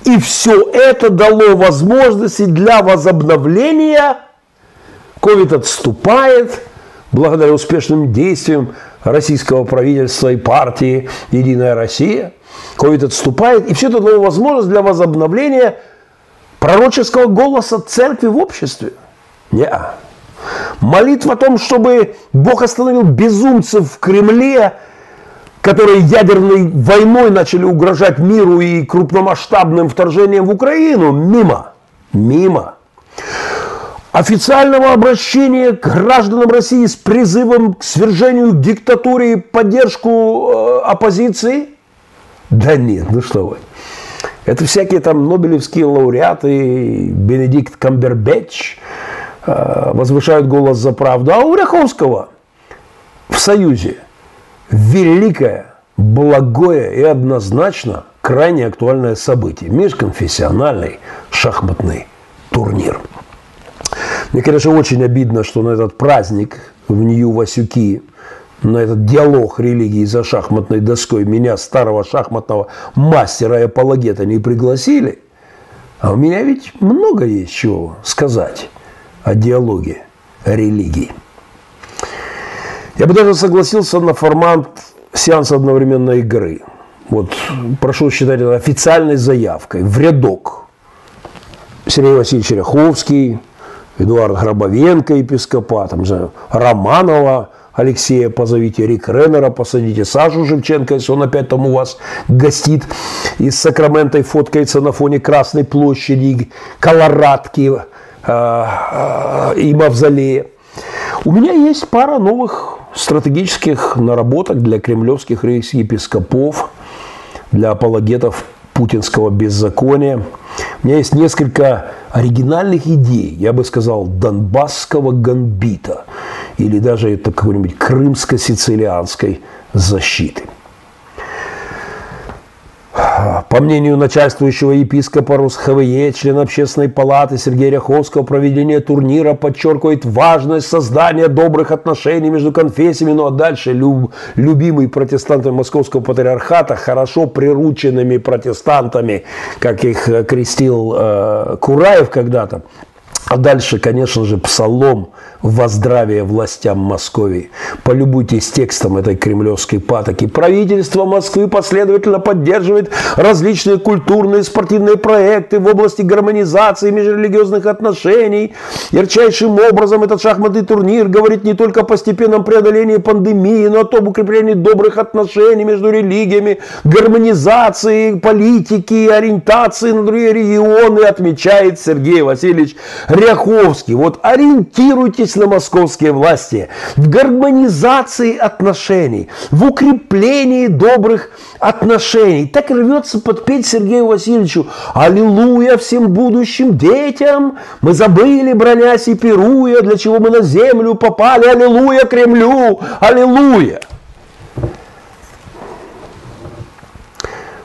Speaker 1: И все это дало возможности для возобновления. Ковид отступает благодаря успешным действиям российского правительства и партии «Единая Россия». Ковид отступает, и все это дало возможность для возобновления пророческого голоса церкви в обществе. Неа. Молитва о том, чтобы Бог остановил безумцев в Кремле, которые ядерной войной начали угрожать миру и крупномасштабным вторжением в Украину, мимо. Мимо. Официального обращения к гражданам России с призывом к свержению диктатуры и поддержку э, оппозиции? Да нет, ну что вы. Это всякие там нобелевские лауреаты, Бенедикт Камбербэтч, возвышают голос за правду. А у Ряховского в Союзе великое, благое и однозначно крайне актуальное событие. Межконфессиональный шахматный турнир. Мне, конечно, очень обидно, что на этот праздник в Нью-Васюки, на этот диалог религии за шахматной доской меня, старого шахматного мастера и апологета, не пригласили. А у меня ведь много есть чего сказать о диалоге религии. Я бы даже согласился на формат сеанса одновременной игры. Вот прошу считать это официальной заявкой в рядок. Сергей Васильевич Ряховский, Эдуард Гробовенко, епископа, там, знаю, Романова, Алексея позовите, Рик Реннера посадите, Сашу Живченко, если он опять там у вас гостит, из Сакрамента и фоткается на фоне Красной площади, Колорадки, и мавзолея. У меня есть пара новых стратегических наработок для кремлевских епископов, для апологетов путинского беззакония. У меня есть несколько оригинальных идей, я бы сказал, донбасского гамбита или даже это какой-нибудь крымско-сицилианской защиты. По мнению начальствующего епископа РусХВЕ, член общественной палаты Сергея Ряховского, проведение турнира подчеркивает важность создания добрых отношений между конфессиями, ну а дальше люб, любимый протестантами Московского патриархата, хорошо прирученными протестантами, как их крестил э, Кураев когда-то, А дальше, конечно же, псалом во здравие властям Московии. Полюбуйтесь текстом этой кремлевской патоки. Правительство Москвы последовательно поддерживает различные культурные спортивные проекты в области гармонизации межрелигиозных отношений. Ярчайшим образом этот шахматный турнир говорит не только о постепенном преодолении пандемии, но и о том укреплении добрых отношений между религиями, гармонизации политики, ориентации на другие регионы, отмечает Сергей Васильевич Ряховский. Вот ориентируйтесь на московские власти в гармонизации отношений, в укреплении добрых отношений. Так рвется подпеть Сергею Васильевичу «Аллилуйя всем будущим детям! Мы забыли, бронясь и пируя, для чего мы на землю попали! Аллилуйя Кремлю! Аллилуйя!»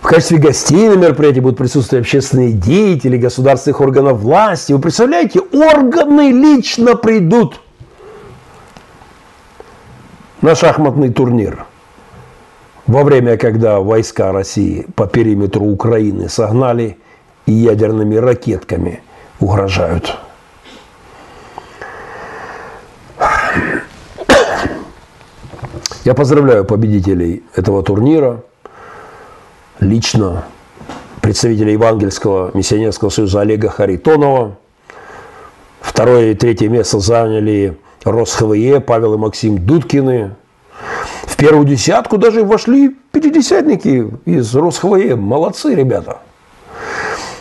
Speaker 1: Качестве гостей на мероприятии будут присутствовать общественные деятели государственных органов власти. Вы представляете, органы лично придут на шахматный турнир во время, когда войска России по периметру Украины согнали и ядерными ракетками угрожают. Я поздравляю победителей этого турнира – лично представителя Евангельского миссионерского союза Олега Харитонова. Второе и третье место заняли РосХВЕ, Павел и Максим Дудкины. В первую десятку даже вошли пятидесятники из РосХВЕ. Молодцы ребята.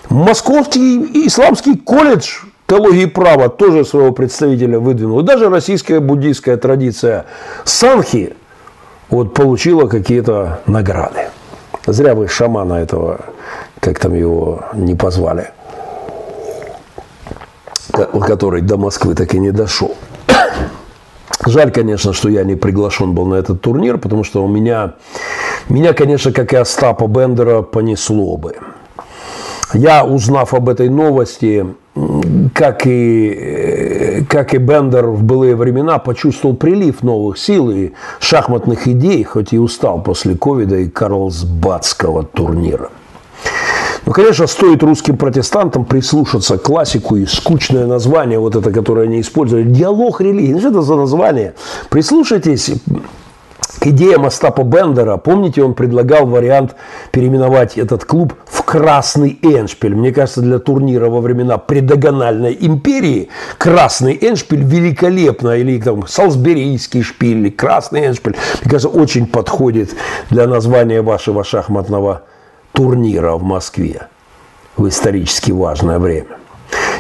Speaker 1: Московский исламский колледж теологии права тоже своего представителя выдвинул. Даже российская буддийская традиция Санхи вот получила какие-то награды. Зря вы шамана этого, как там его, не позвали, который до Москвы так и не дошел. [COUGHS] Жаль, конечно, что я не приглашен был на этот турнир, потому что у меня, меня, конечно, как и Остапа Бендера, понесло бы. Я, узнав об этой новости, как и, как и Бендер в былые времена, почувствовал прилив новых сил и шахматных идей, хоть и устал после ковида и Карлсбадского турнира. Ну, конечно, стоит русским протестантам прислушаться к классику и скучное название, вот это, которое они использовали, диалог религии. Ну, что это за название? Прислушайтесь к идеям Остапа Бендера. Помните, он предлагал вариант переименовать этот клуб в Красный Эншпиль. Мне кажется, для турнира во времена предогональной империи Красный Эншпиль великолепно, или там Салсберийский шпиль, или Красный Эншпиль, мне кажется, очень подходит для названия вашего шахматного турнира в Москве в исторически важное время.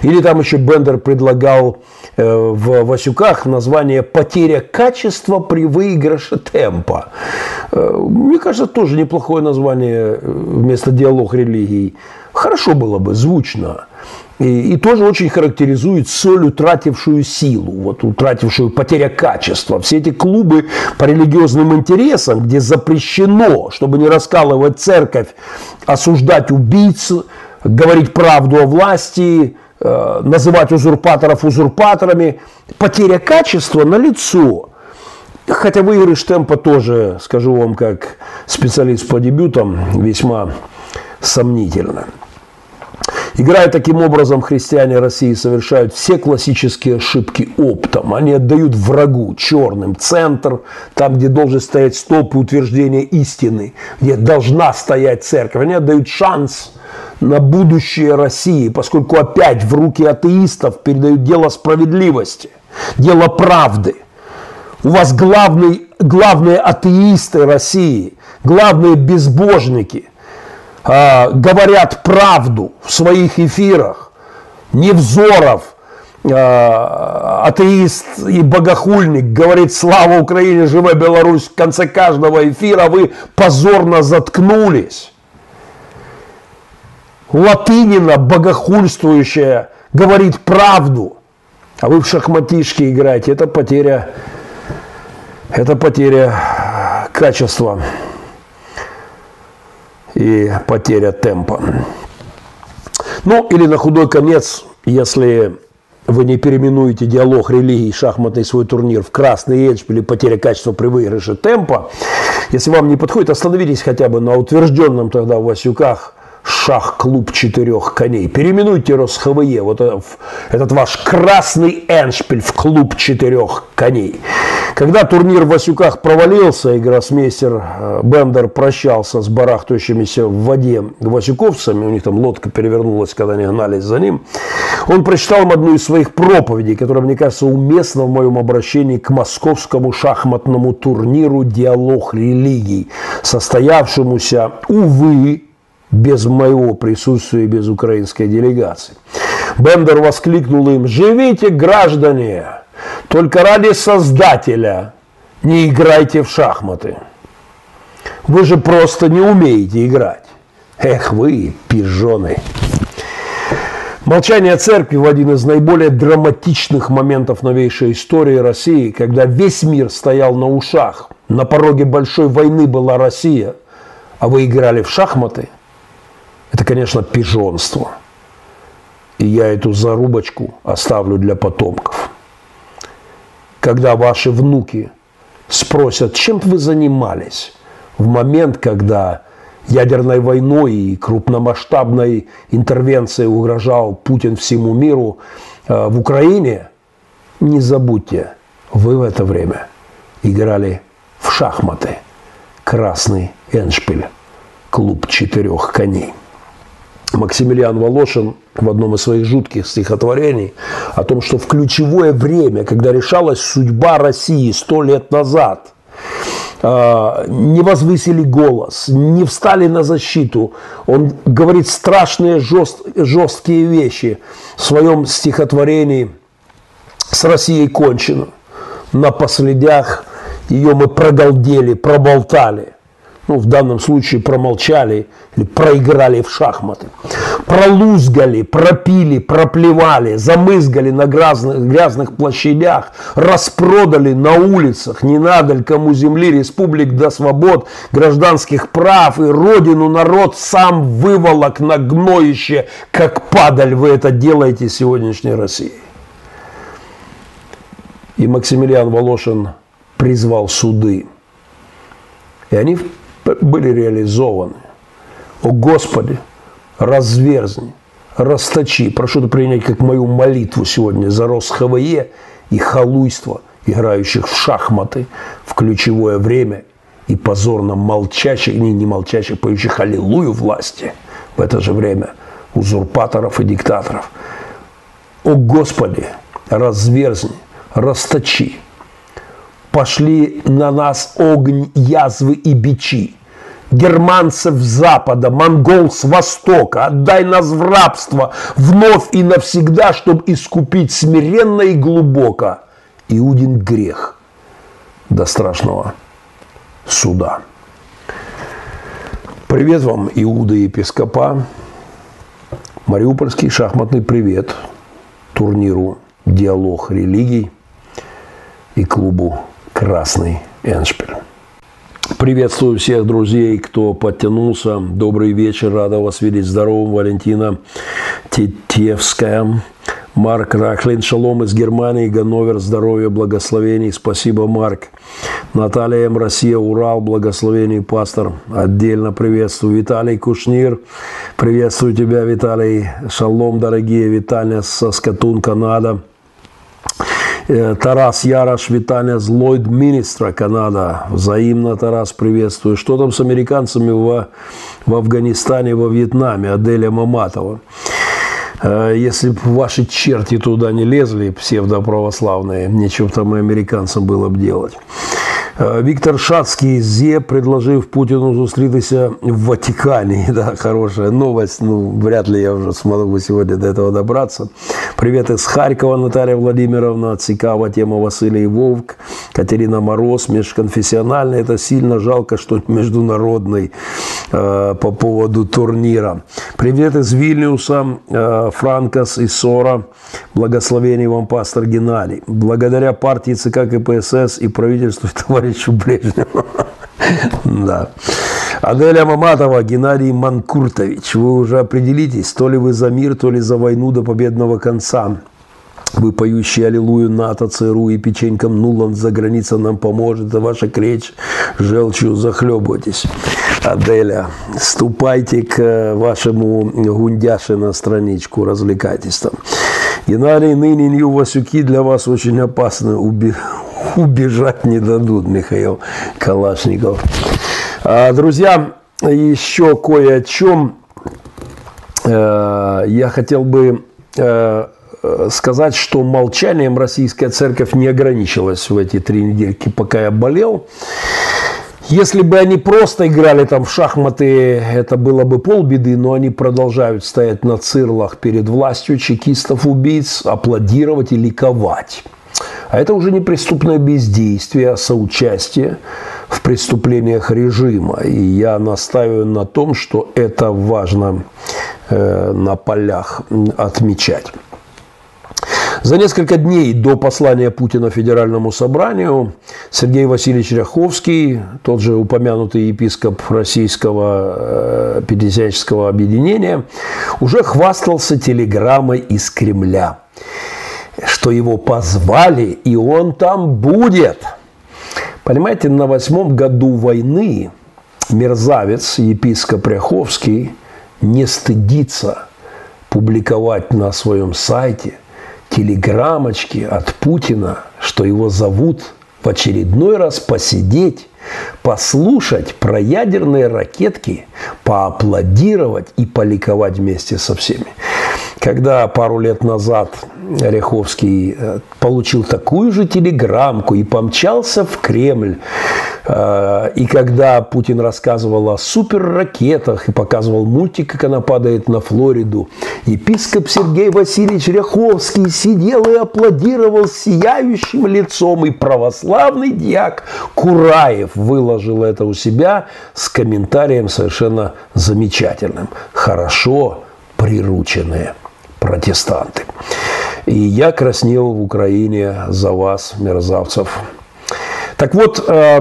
Speaker 1: Или там еще Бендер предлагал э, в Васюках название «Потеря качества при выигрыше темпа». Э, мне кажется, тоже неплохое название э, вместо «Диалог религий». Хорошо было бы, звучно. И, и тоже очень характеризует соль, утратившую силу, вот утратившую потеря качества. Все эти клубы по религиозным интересам, где запрещено, чтобы не раскалывать церковь, осуждать убийц, говорить правду о власти, называть узурпаторов узурпаторами. Потеря качества на лицо. Хотя выигрыш темпа тоже, скажу вам, как специалист по дебютам, весьма сомнительно. Играя таким образом, христиане России совершают все классические ошибки оптом. Они отдают врагу, черным, центр, там, где должен стоять столб и утверждение истины, где должна стоять церковь. Они отдают шанс на будущее России, поскольку опять в руки атеистов передают дело справедливости, дело правды. У вас главный, главные атеисты России, главные безбожники э, говорят правду в своих эфирах. Невзоров, э, атеист и богохульник, говорит «Слава Украине, живая Беларусь» в конце каждого эфира, вы позорно заткнулись. Латынина, богохульствующая, говорит правду, а вы в шахматишки играете, это потеря, это потеря качества и потеря темпа. Ну, или на худой конец, если вы не переименуете диалог религии шахматный свой турнир в красный эдж или потеря качества при выигрыше темпа, если вам не подходит, остановитесь хотя бы на утвержденном тогда в Васюках шах-клуб четырех коней. Переименуйте РосХВЕ, вот этот ваш красный эншпиль в клуб четырех коней. Когда турнир в Васюках провалился, и гроссмейстер э, Бендер прощался с барахтающимися в воде васюковцами, у них там лодка перевернулась, когда они гнались за ним, он прочитал им одну из своих проповедей, которая, мне кажется, уместна в моем обращении к московскому шахматному турниру «Диалог религий», состоявшемуся, увы, без моего присутствия и без украинской делегации. Бендер воскликнул им, «Живите, граждане, только ради Создателя не играйте в шахматы. Вы же просто не умеете играть. Эх вы, пижоны!» Молчание церкви в один из наиболее драматичных моментов новейшей истории России, когда весь мир стоял на ушах, на пороге большой войны была Россия, а вы играли в шахматы – это, конечно, пижонство. И я эту зарубочку оставлю для потомков. Когда ваши внуки спросят, чем вы занимались в момент, когда ядерной войной и крупномасштабной интервенцией угрожал Путин всему миру э, в Украине, не забудьте, вы в это время играли в шахматы. Красный Эншпиль, клуб четырех коней. Максимилиан Волошин в одном из своих жутких стихотворений о том, что в ключевое время, когда решалась судьба России сто лет назад, а, не возвысили голос, не встали на защиту. Он говорит страшные жест, жесткие вещи в своем стихотворении «С Россией кончено». На последях ее мы прогалдели, проболтали – ну, в данном случае промолчали или проиграли в шахматы. Пролузгали, пропили, проплевали, замызгали на грязных, грязных площадях, распродали на улицах, не надо кому земли, республик до свобод, гражданских прав и родину народ сам выволок на гноище, как падаль вы это делаете сегодняшней России. И Максимилиан Волошин призвал суды. И они были реализованы. О Господи, разверзни, расточи. Прошу ты принять как мою молитву сегодня за РосХВЕ и халуйство играющих в шахматы в ключевое время и позорно молчащих, не, не молчащих, поющих аллилуйю власти в это же время узурпаторов и диктаторов. О Господи, разверзни, расточи, пошли на нас огонь, язвы и бичи германцев с запада, монгол с востока, отдай нас в рабство вновь и навсегда, чтобы искупить смиренно и глубоко Иудин грех до страшного суда. Привет вам, Иуда Епископа. Мариупольский шахматный привет турниру «Диалог религий» и клубу «Красный Эншпиль». Приветствую всех друзей, кто подтянулся. Добрый вечер, рада вас видеть здоровым. Валентина Тетевская, Марк Рахлин, шалом из Германии, Ганновер, здоровья, благословений. Спасибо, Марк. Наталья М. Россия, Урал, благословений, пастор. Отдельно приветствую. Виталий Кушнир, приветствую тебя, Виталий. Шалом, дорогие. Виталий Саскатун, Канада. Э, Тарас Ярош, витание Ллойд Министра, Канада. Взаимно, Тарас, приветствую. Что там с американцами в, в Афганистане, во Вьетнаме? Аделя Маматова. Э, если бы ваши черти туда не лезли, псевдоправославные, нечего там и американцам было бы делать. Э, Виктор Шацкий зе предложив Путину зустрітися в Ватикане. [LAUGHS] Да, хорошая новость. Ну, вряд ли я уже смогу сегодня до этого добраться. Привет из Харькова, Наталья Владимировна. Цикава тема Василий Вовк. Катерина Мороз. Межконфессиональный. Это сильно жалко, что международный э, по поводу турнира. Привет из Вильнюса. Э, Франкос и Сора. Благословение вам, пастор Геннадий. Благодаря партии ЦК КПСС и правительству [LAUGHS] товарищу Брежневу. [LAUGHS] Да. Аделя Маматова, Геннадий Манкуртович, вы уже определитесь, то ли вы за мир, то ли за войну до победного конца. Вы поющие аллилуйю НАТО, ЦРУ и печенькам Нуланд за границей нам поможет, это ваша кречь, желчью захлебывайтесь. Аделя, ступайте к вашему Гундяше на страничку, развлекайтесь там. Геннадий, ныне Нью Васюки для вас очень опасны, уби... убежать не дадут, Михаил Калашников. А, друзья, еще кое о чем э, я хотел бы э, сказать, что молчанием российская церковь не ограничилась в эти три недельки, пока я болел. Если бы они просто играли там в шахматы, это было бы полбеды, но они продолжают стоять на цирлах перед властью чекистов-убийц, аплодировать и ликовать. А это уже не преступное бездействие, а соучастие в преступлениях режима. И я настаиваю на том, что это важно э, на полях отмечать. За несколько дней до послания Путина Федеральному собранию Сергей Васильевич Ряховский, тот же упомянутый епископ Российского э, Пятидесятнического объединения, уже хвастался телеграммой из Кремля, что его позвали, и он там будет. Понимаете, на восьмом году войны мерзавец, епископ Ряховский, не стыдится публиковать на своем сайте – телеграммочки от Путина, что его зовут в очередной раз посидеть, послушать про ядерные ракетки, поаплодировать и поликовать вместе со всеми. Когда пару лет назад Ореховский э, получил такую же телеграммку и помчался в Кремль. Э, и когда Путин рассказывал о суперракетах и показывал мультик, как она падает на Флориду, епископ Сергей Васильевич Ряховский сидел и аплодировал сияющим лицом, и православный дьяк Кураев выложил это у себя с комментарием совершенно замечательным. Хорошо прирученные протестанты. И я краснел в Украине за вас, мерзавцев. Так вот, э,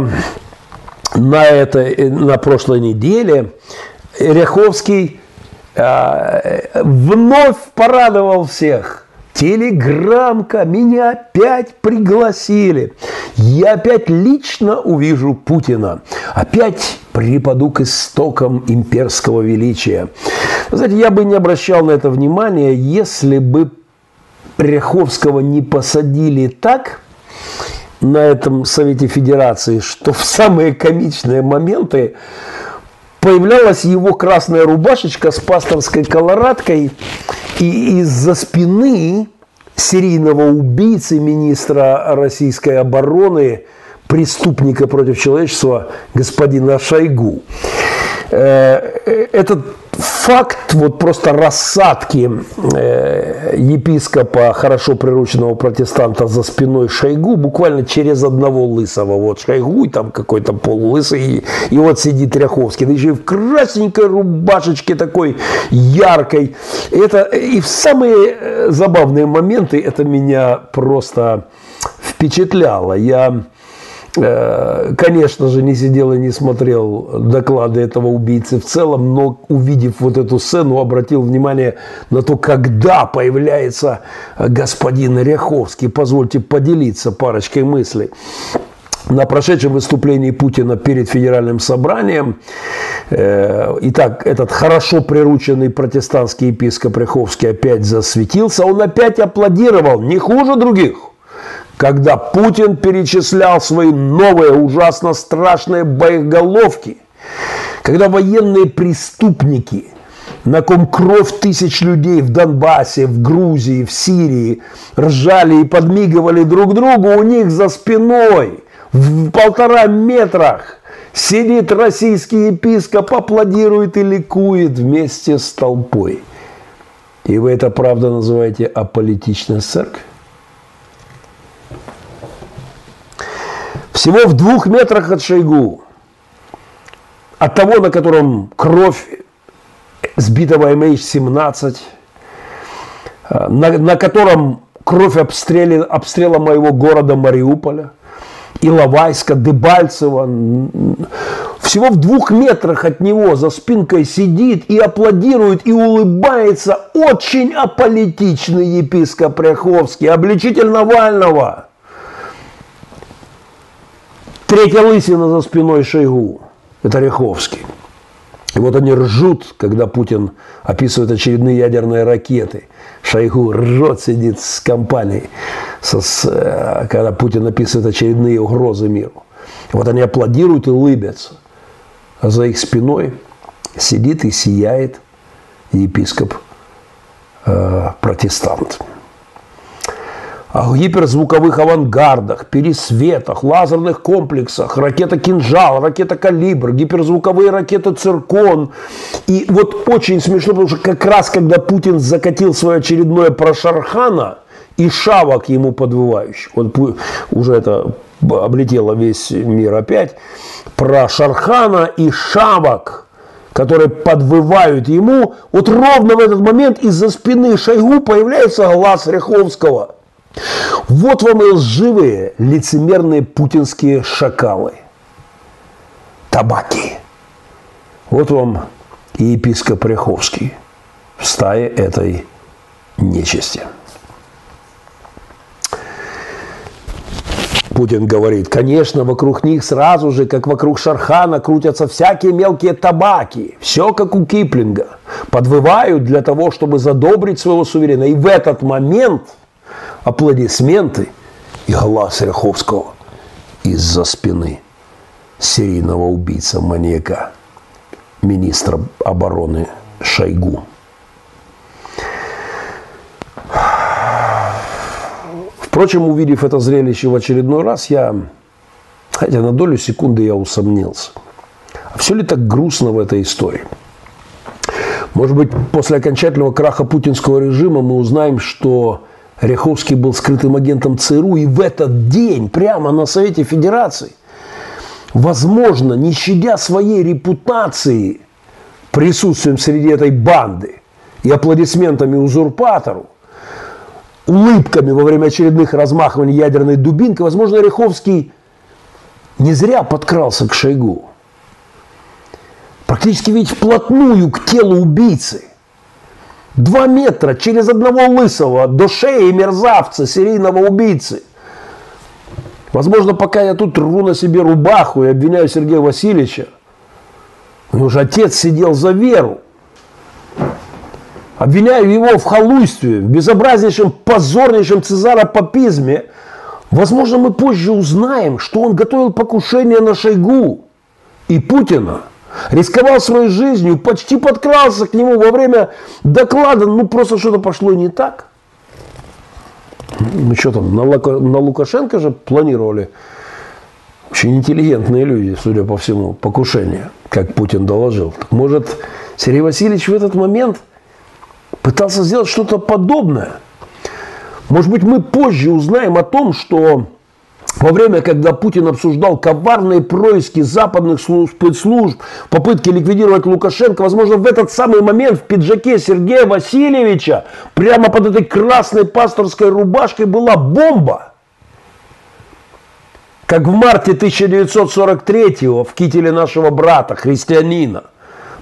Speaker 1: на, это, на прошлой неделе Ряховский э, вновь порадовал всех – Телеграмка, меня опять пригласили. Я опять лично увижу Путина. Опять припаду к истокам имперского величия. знаете, я бы не обращал на это внимания, если бы Пряховского не посадили так на этом Совете Федерации, что в самые комичные моменты появлялась его красная рубашечка с пасторской колорадкой, и из-за спины серийного убийцы министра российской обороны, преступника против человечества господина Шойгу. Э, э, этот факт вот просто рассадки э, епископа, хорошо прирученного протестанта за спиной Шойгу, буквально через одного лысого, вот Шойгу, и там какой-то полулысый, и, вот сидит Ряховский, да еще и в красненькой рубашечке такой яркой. Это, и в самые забавные моменты это меня просто впечатляло. Я Э, конечно же, не сидел и не смотрел доклады этого убийцы в целом, но увидев вот эту сцену, обратил внимание на то, когда появляется господин Ряховский. Позвольте поделиться парочкой мыслей. На прошедшем выступлении Путина перед федеральным собранием, э, итак, этот хорошо прирученный протестантский епископ Ряховский опять засветился, он опять аплодировал, не хуже других – когда Путин перечислял свои новые ужасно страшные боеголовки, когда военные преступники, на ком кровь тысяч людей в Донбассе, в Грузии, в Сирии, ржали и подмигивали друг другу, у них за спиной в полтора метрах сидит российский епископ, аплодирует и ликует вместе с толпой. И вы это правда называете аполитичность церкви? Всего в двух метрах от Шойгу, от того, на котором кровь сбитого MH17, э, на, на котором кровь обстреле, обстрела моего города Мариуполя, Иловайска, Дебальцева, всего в двух метрах от него за спинкой сидит и аплодирует и улыбается очень аполитичный епископ Ряховский, обличитель Навального – Третья лысина за спиной Шойгу. Это Ряховский. И вот они ржут, когда Путин описывает очередные ядерные ракеты. Шойгу ржет, сидит с компанией, со, с, э, когда Путин описывает очередные угрозы миру. Вот они аплодируют и улыбятся. А за их спиной сидит и сияет епископ э, протестант гиперзвуковых авангардах, пересветах, лазерных комплексах, ракета «Кинжал», ракета «Калибр», гиперзвуковые ракеты «Циркон». И вот очень смешно, потому что как раз когда Путин закатил свое очередное про Шархана и шавок ему подвывающий, он уже это облетело весь мир опять, про Шархана и шавок – которые подвывают ему, вот ровно в этот момент из-за спины Шойгу появляется глаз Ряховского – вот вам и лживые, лицемерные путинские шакалы. Табаки. Вот вам и епископ Ряховский в стае этой нечисти. Путин говорит, конечно, вокруг них сразу же, как вокруг Шархана, крутятся всякие мелкие табаки. Все как у Киплинга. Подвывают для того, чтобы задобрить своего суверена. И в этот момент – аплодисменты и глаз Ряховского из-за спины серийного убийца-маньяка, министра обороны Шойгу. Впрочем, увидев это зрелище в очередной раз, я, хотя на долю секунды я усомнился. А все ли так грустно в этой истории? Может быть, после окончательного краха путинского режима мы узнаем, что Ряховский был скрытым агентом ЦРУ, и в этот день прямо на Совете Федерации, возможно, не щадя своей репутации присутствием среди этой банды и аплодисментами узурпатору, улыбками во время очередных размахиваний ядерной дубинкой, возможно, Ряховский не зря подкрался к Шойгу. Практически ведь вплотную к телу убийцы – Два метра через одного лысого до шеи мерзавца, серийного убийцы. Возможно, пока я тут рву на себе рубаху и обвиняю Сергея Васильевича, у него же отец сидел за веру. Обвиняю его в халуйстве, в безобразнейшем, позорнейшем цезаропапизме. Возможно, мы позже узнаем, что он готовил покушение на Шойгу и Путина – рисковал своей жизнью, почти подкрался к нему во время доклада, ну просто что-то пошло не так. Ну что там, на, Лукашенко же планировали очень интеллигентные люди, судя по всему, покушение, как Путин доложил. Так может, Сергей Васильевич в этот момент пытался сделать что-то подобное? Может быть, мы позже узнаем о том, что во время, когда Путин обсуждал коварные происки западных спецслужб, попытки ликвидировать Лукашенко, возможно, в этот самый момент в пиджаке Сергея Васильевича прямо под этой красной пасторской рубашкой была бомба. Как в марте 1943 в кителе нашего брата, христианина,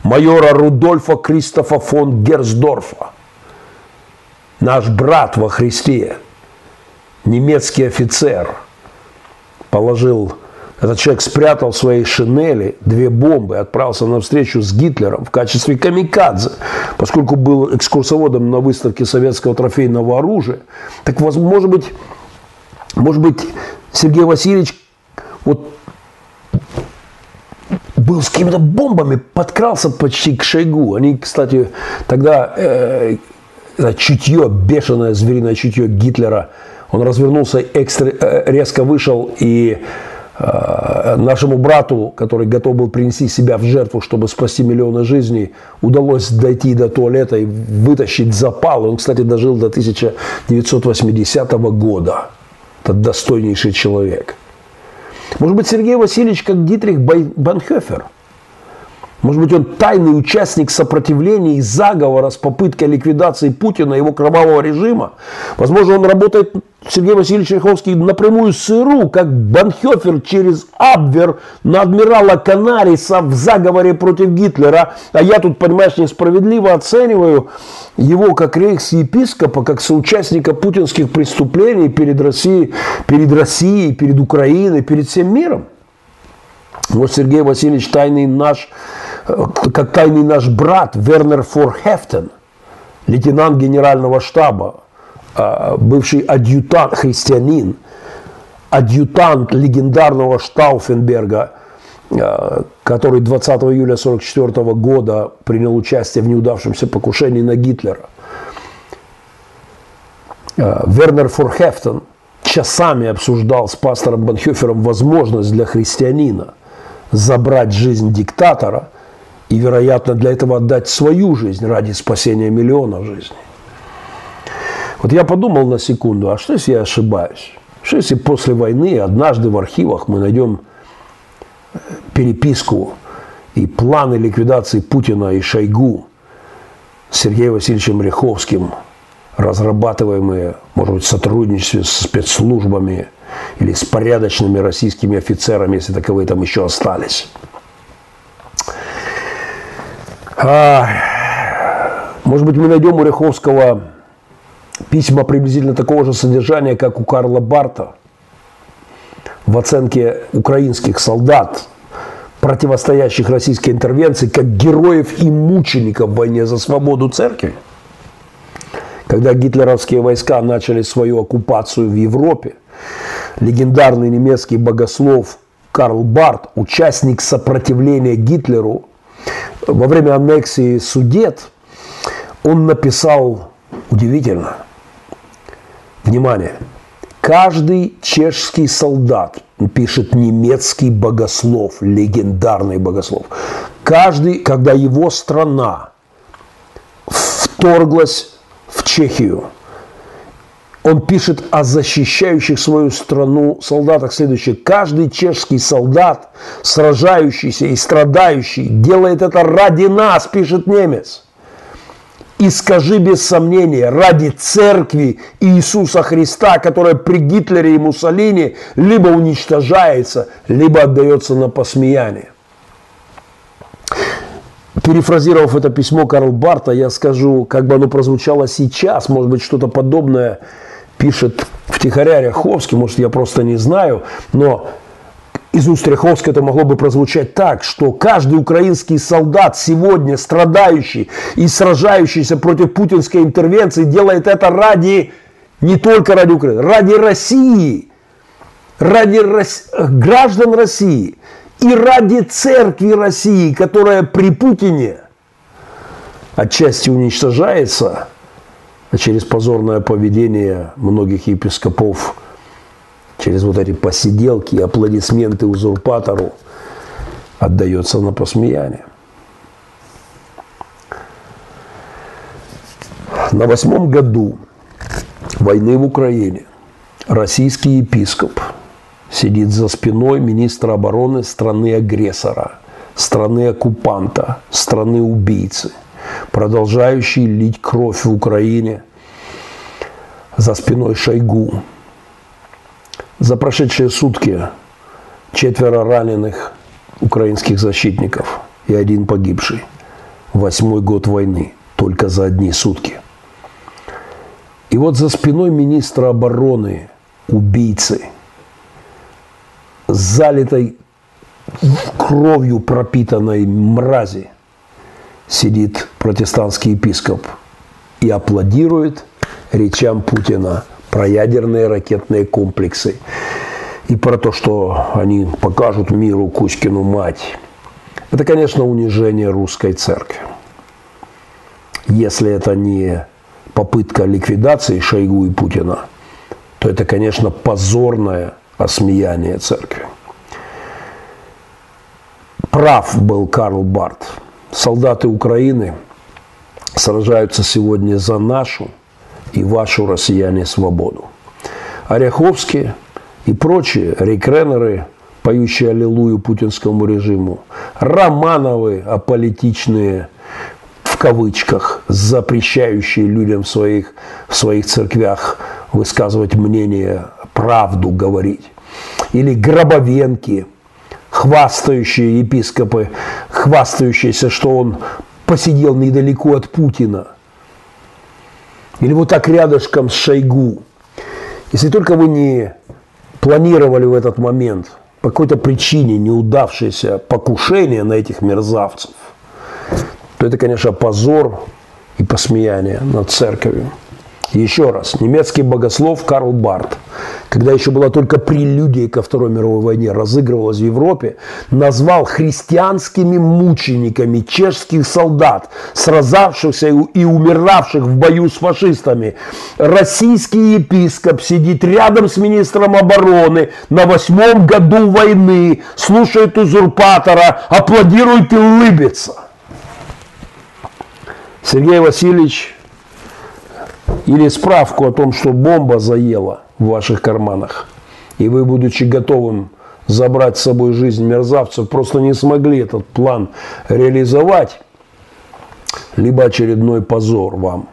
Speaker 1: майора Рудольфа Кристофа фон Герсдорфа. Наш брат во Христе, немецкий офицер – положил, этот человек спрятал в своей шинели две бомбы, отправился на встречу с Гитлером в качестве камикадзе, поскольку был экскурсоводом на выставке советского трофейного оружия. Так, может быть, может быть, Сергей Васильевич вот был с какими-то бомбами, подкрался почти к Шойгу. Они, кстати, тогда э, чутье, бешеное звериное чутье Гитлера – он развернулся, экстра, э, резко вышел и э, нашему брату, который готов был принести себя в жертву, чтобы спасти миллионы жизней, удалось дойти до туалета и вытащить запал. Он, кстати, дожил до 1980 года. Это достойнейший человек. Может быть, Сергей Васильевич, как Дитрих Банхёфер – может быть, он тайный участник сопротивления и заговора с попыткой ликвидации Путина и его кровавого режима. Возможно, он работает, Сергей Васильевич Чайковский, напрямую с ЦРУ, как Банхёфер через Абвер на адмирала Канариса в заговоре против Гитлера. А я тут, понимаешь, несправедливо оцениваю его как рейхс-епископа, как соучастника путинских преступлений перед Россией, перед Россией, перед Украиной, перед всем миром. Вот Сергей Васильевич Тайный наш как тайный наш брат Вернер Форхефтен, лейтенант генерального штаба, а, бывший адъютант, христианин, адъютант легендарного Штауфенберга, а, который 20 июля 1944 года принял участие в неудавшемся покушении на Гитлера. Вернер Форхефтен часами обсуждал с пастором Банхёфером возможность для христианина забрать жизнь диктатора и, вероятно, для этого отдать свою жизнь ради спасения миллионов жизней. Вот я подумал на секунду, а что если я ошибаюсь? Что если после войны однажды в архивах мы найдем э, переписку и планы ликвидации Путина и Шойгу с Сергеем Васильевичем Ряховским, разрабатываемые, может быть, в сотрудничестве с спецслужбами или с порядочными российскими офицерами, если таковые там еще остались. А, может быть, мы найдем у Ряховского письма приблизительно такого же содержания, как у Карла Барта в оценке украинских солдат, противостоящих российской интервенции, как героев и мучеников в войне за свободу церкви. Когда гитлеровские войска начали свою оккупацию в Европе, легендарный немецкий богослов Карл Барт, участник сопротивления Гитлеру во время аннексии Судет, он написал удивительно, Внимание! Каждый чешский солдат, пишет немецкий богослов, легендарный богослов, каждый, когда его страна вторглась в Чехию, он пишет о защищающих свою страну солдатах следующее. Каждый чешский солдат, сражающийся и страдающий, делает это ради нас, пишет немец и скажи без сомнения, ради церкви Иисуса Христа, которая при Гитлере и Муссолини либо уничтожается, либо отдается на посмеяние. Перефразировав это письмо Карл Барта, я скажу, как бы оно прозвучало сейчас, может быть, что-то подобное пишет втихаря Ряховский, может, я просто не знаю, но из уст Ряховска это могло бы прозвучать так, что каждый украинский солдат сегодня страдающий и сражающийся против путинской интервенции делает это ради, не только ради Украины, ради России, ради Рос... граждан России и ради церкви России, которая при Путине отчасти уничтожается, через позорное поведение многих епископов – через вот эти посиделки аплодисменты узурпатору отдается на посмеяние. На восьмом году войны в Украине российский епископ сидит за спиной министра обороны страны-агрессора, страны-оккупанта, страны-убийцы, продолжающий лить кровь в Украине за спиной Шойгу, за прошедшие сутки четверо раненых украинских защитников и один погибший. Восьмой год войны, только за одни сутки. И вот за спиной министра обороны убийцы, залитой кровью пропитанной мрази, сидит протестантский епископ и аплодирует речам Путина – про ядерные ракетные комплексы и про то, что они покажут миру Кузькину мать. Это, конечно, унижение русской церкви. Если это не попытка ликвидации Шойгу и Путина, то это, конечно, позорное осмеяние церкви. Прав был Карл Барт. Солдаты Украины сражаются сегодня за нашу и вашу, россияне, свободу. Оряховские и прочие рекренеры, поющие аллилуйю путинскому режиму, Романовы аполитичные, в кавычках, запрещающие людям в своих, в своих церквях высказывать мнение, правду говорить. Или гробовенки, хвастающие епископы, хвастающиеся, что он посидел недалеко от Путина – или вот так рядышком с Шойгу. Если только вы не планировали в этот момент по какой-то причине неудавшееся покушение на этих мерзавцев – то это, конечно, позор и посмеяние над церковью. Еще раз, немецкий богослов Карл Барт, когда еще была только прелюдия ко Второй мировой войне, разыгрывалась в Европе, назвал христианскими мучениками чешских солдат, сразавшихся и умиравших в бою с фашистами. Российский епископ сидит рядом с министром обороны на восьмом году войны, слушает узурпатора, аплодирует и улыбится. Сергей Васильевич или справку о том, что бомба заела в ваших карманах, и вы, будучи готовым забрать с собой жизнь мерзавцев, просто не смогли этот план реализовать, либо очередной позор вам,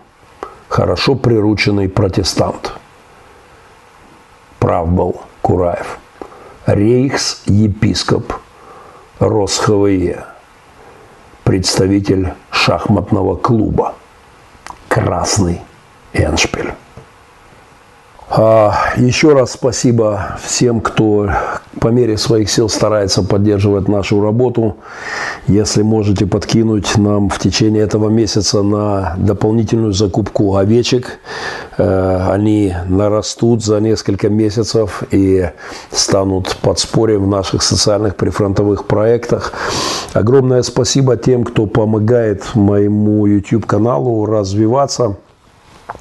Speaker 1: хорошо прирученный протестант. Прав был Кураев. Рейхс-епископ РосХВЕ, представитель шахматного клуба «Красный Эншпиль. А, еще раз спасибо всем, кто по мере своих сил старается поддерживать нашу работу. Если можете подкинуть нам в течение этого месяца на дополнительную закупку овечек, э, они нарастут за несколько месяцев и станут подспорьем в наших социальных прифронтовых проектах. Огромное спасибо тем, кто помогает моему YouTube-каналу развиваться.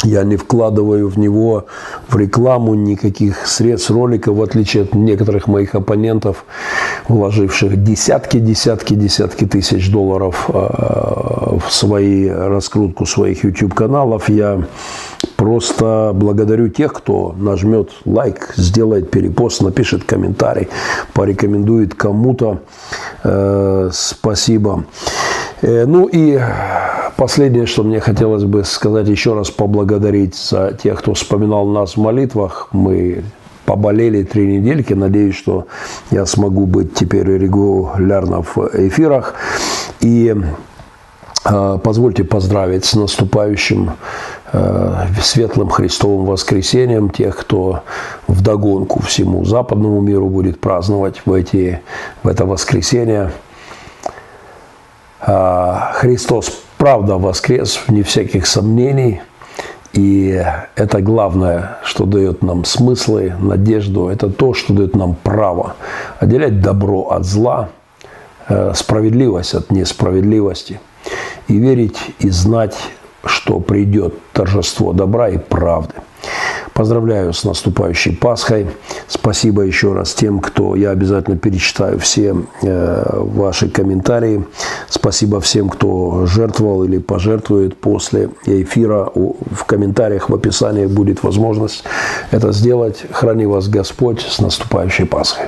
Speaker 1: Я не вкладываю в него в рекламу никаких средств ролика, в отличие от некоторых моих оппонентов, вложивших десятки, десятки, десятки тысяч долларов а, в свои раскрутку своих YouTube-каналов. Я просто благодарю тех, кто нажмет лайк, сделает перепост, напишет комментарий, порекомендует кому-то. Э, спасибо. Э, ну и последнее, что мне хотелось бы сказать, еще раз поблагодарить за тех, кто вспоминал нас в молитвах. Мы поболели три недельки. Надеюсь, что я смогу быть теперь регулярно в эфирах. И э, позвольте поздравить с наступающим э, светлым Христовым воскресением тех, кто в догонку всему западному миру будет праздновать в, эти, в это воскресенье. А, Христос правда воскрес, вне всяких сомнений. И это главное, что дает нам смыслы, надежду. Это то, что дает нам право отделять добро от зла, э, справедливость от несправедливости. И верить и знать, что придет торжество добра и правды. Поздравляю с наступающей Пасхой. Спасибо еще раз тем, кто... Я обязательно перечитаю все э, ваши комментарии. Спасибо всем, кто жертвовал или пожертвует после эфира. В комментариях в описании будет возможность это сделать. Храни вас Господь с наступающей Пасхой.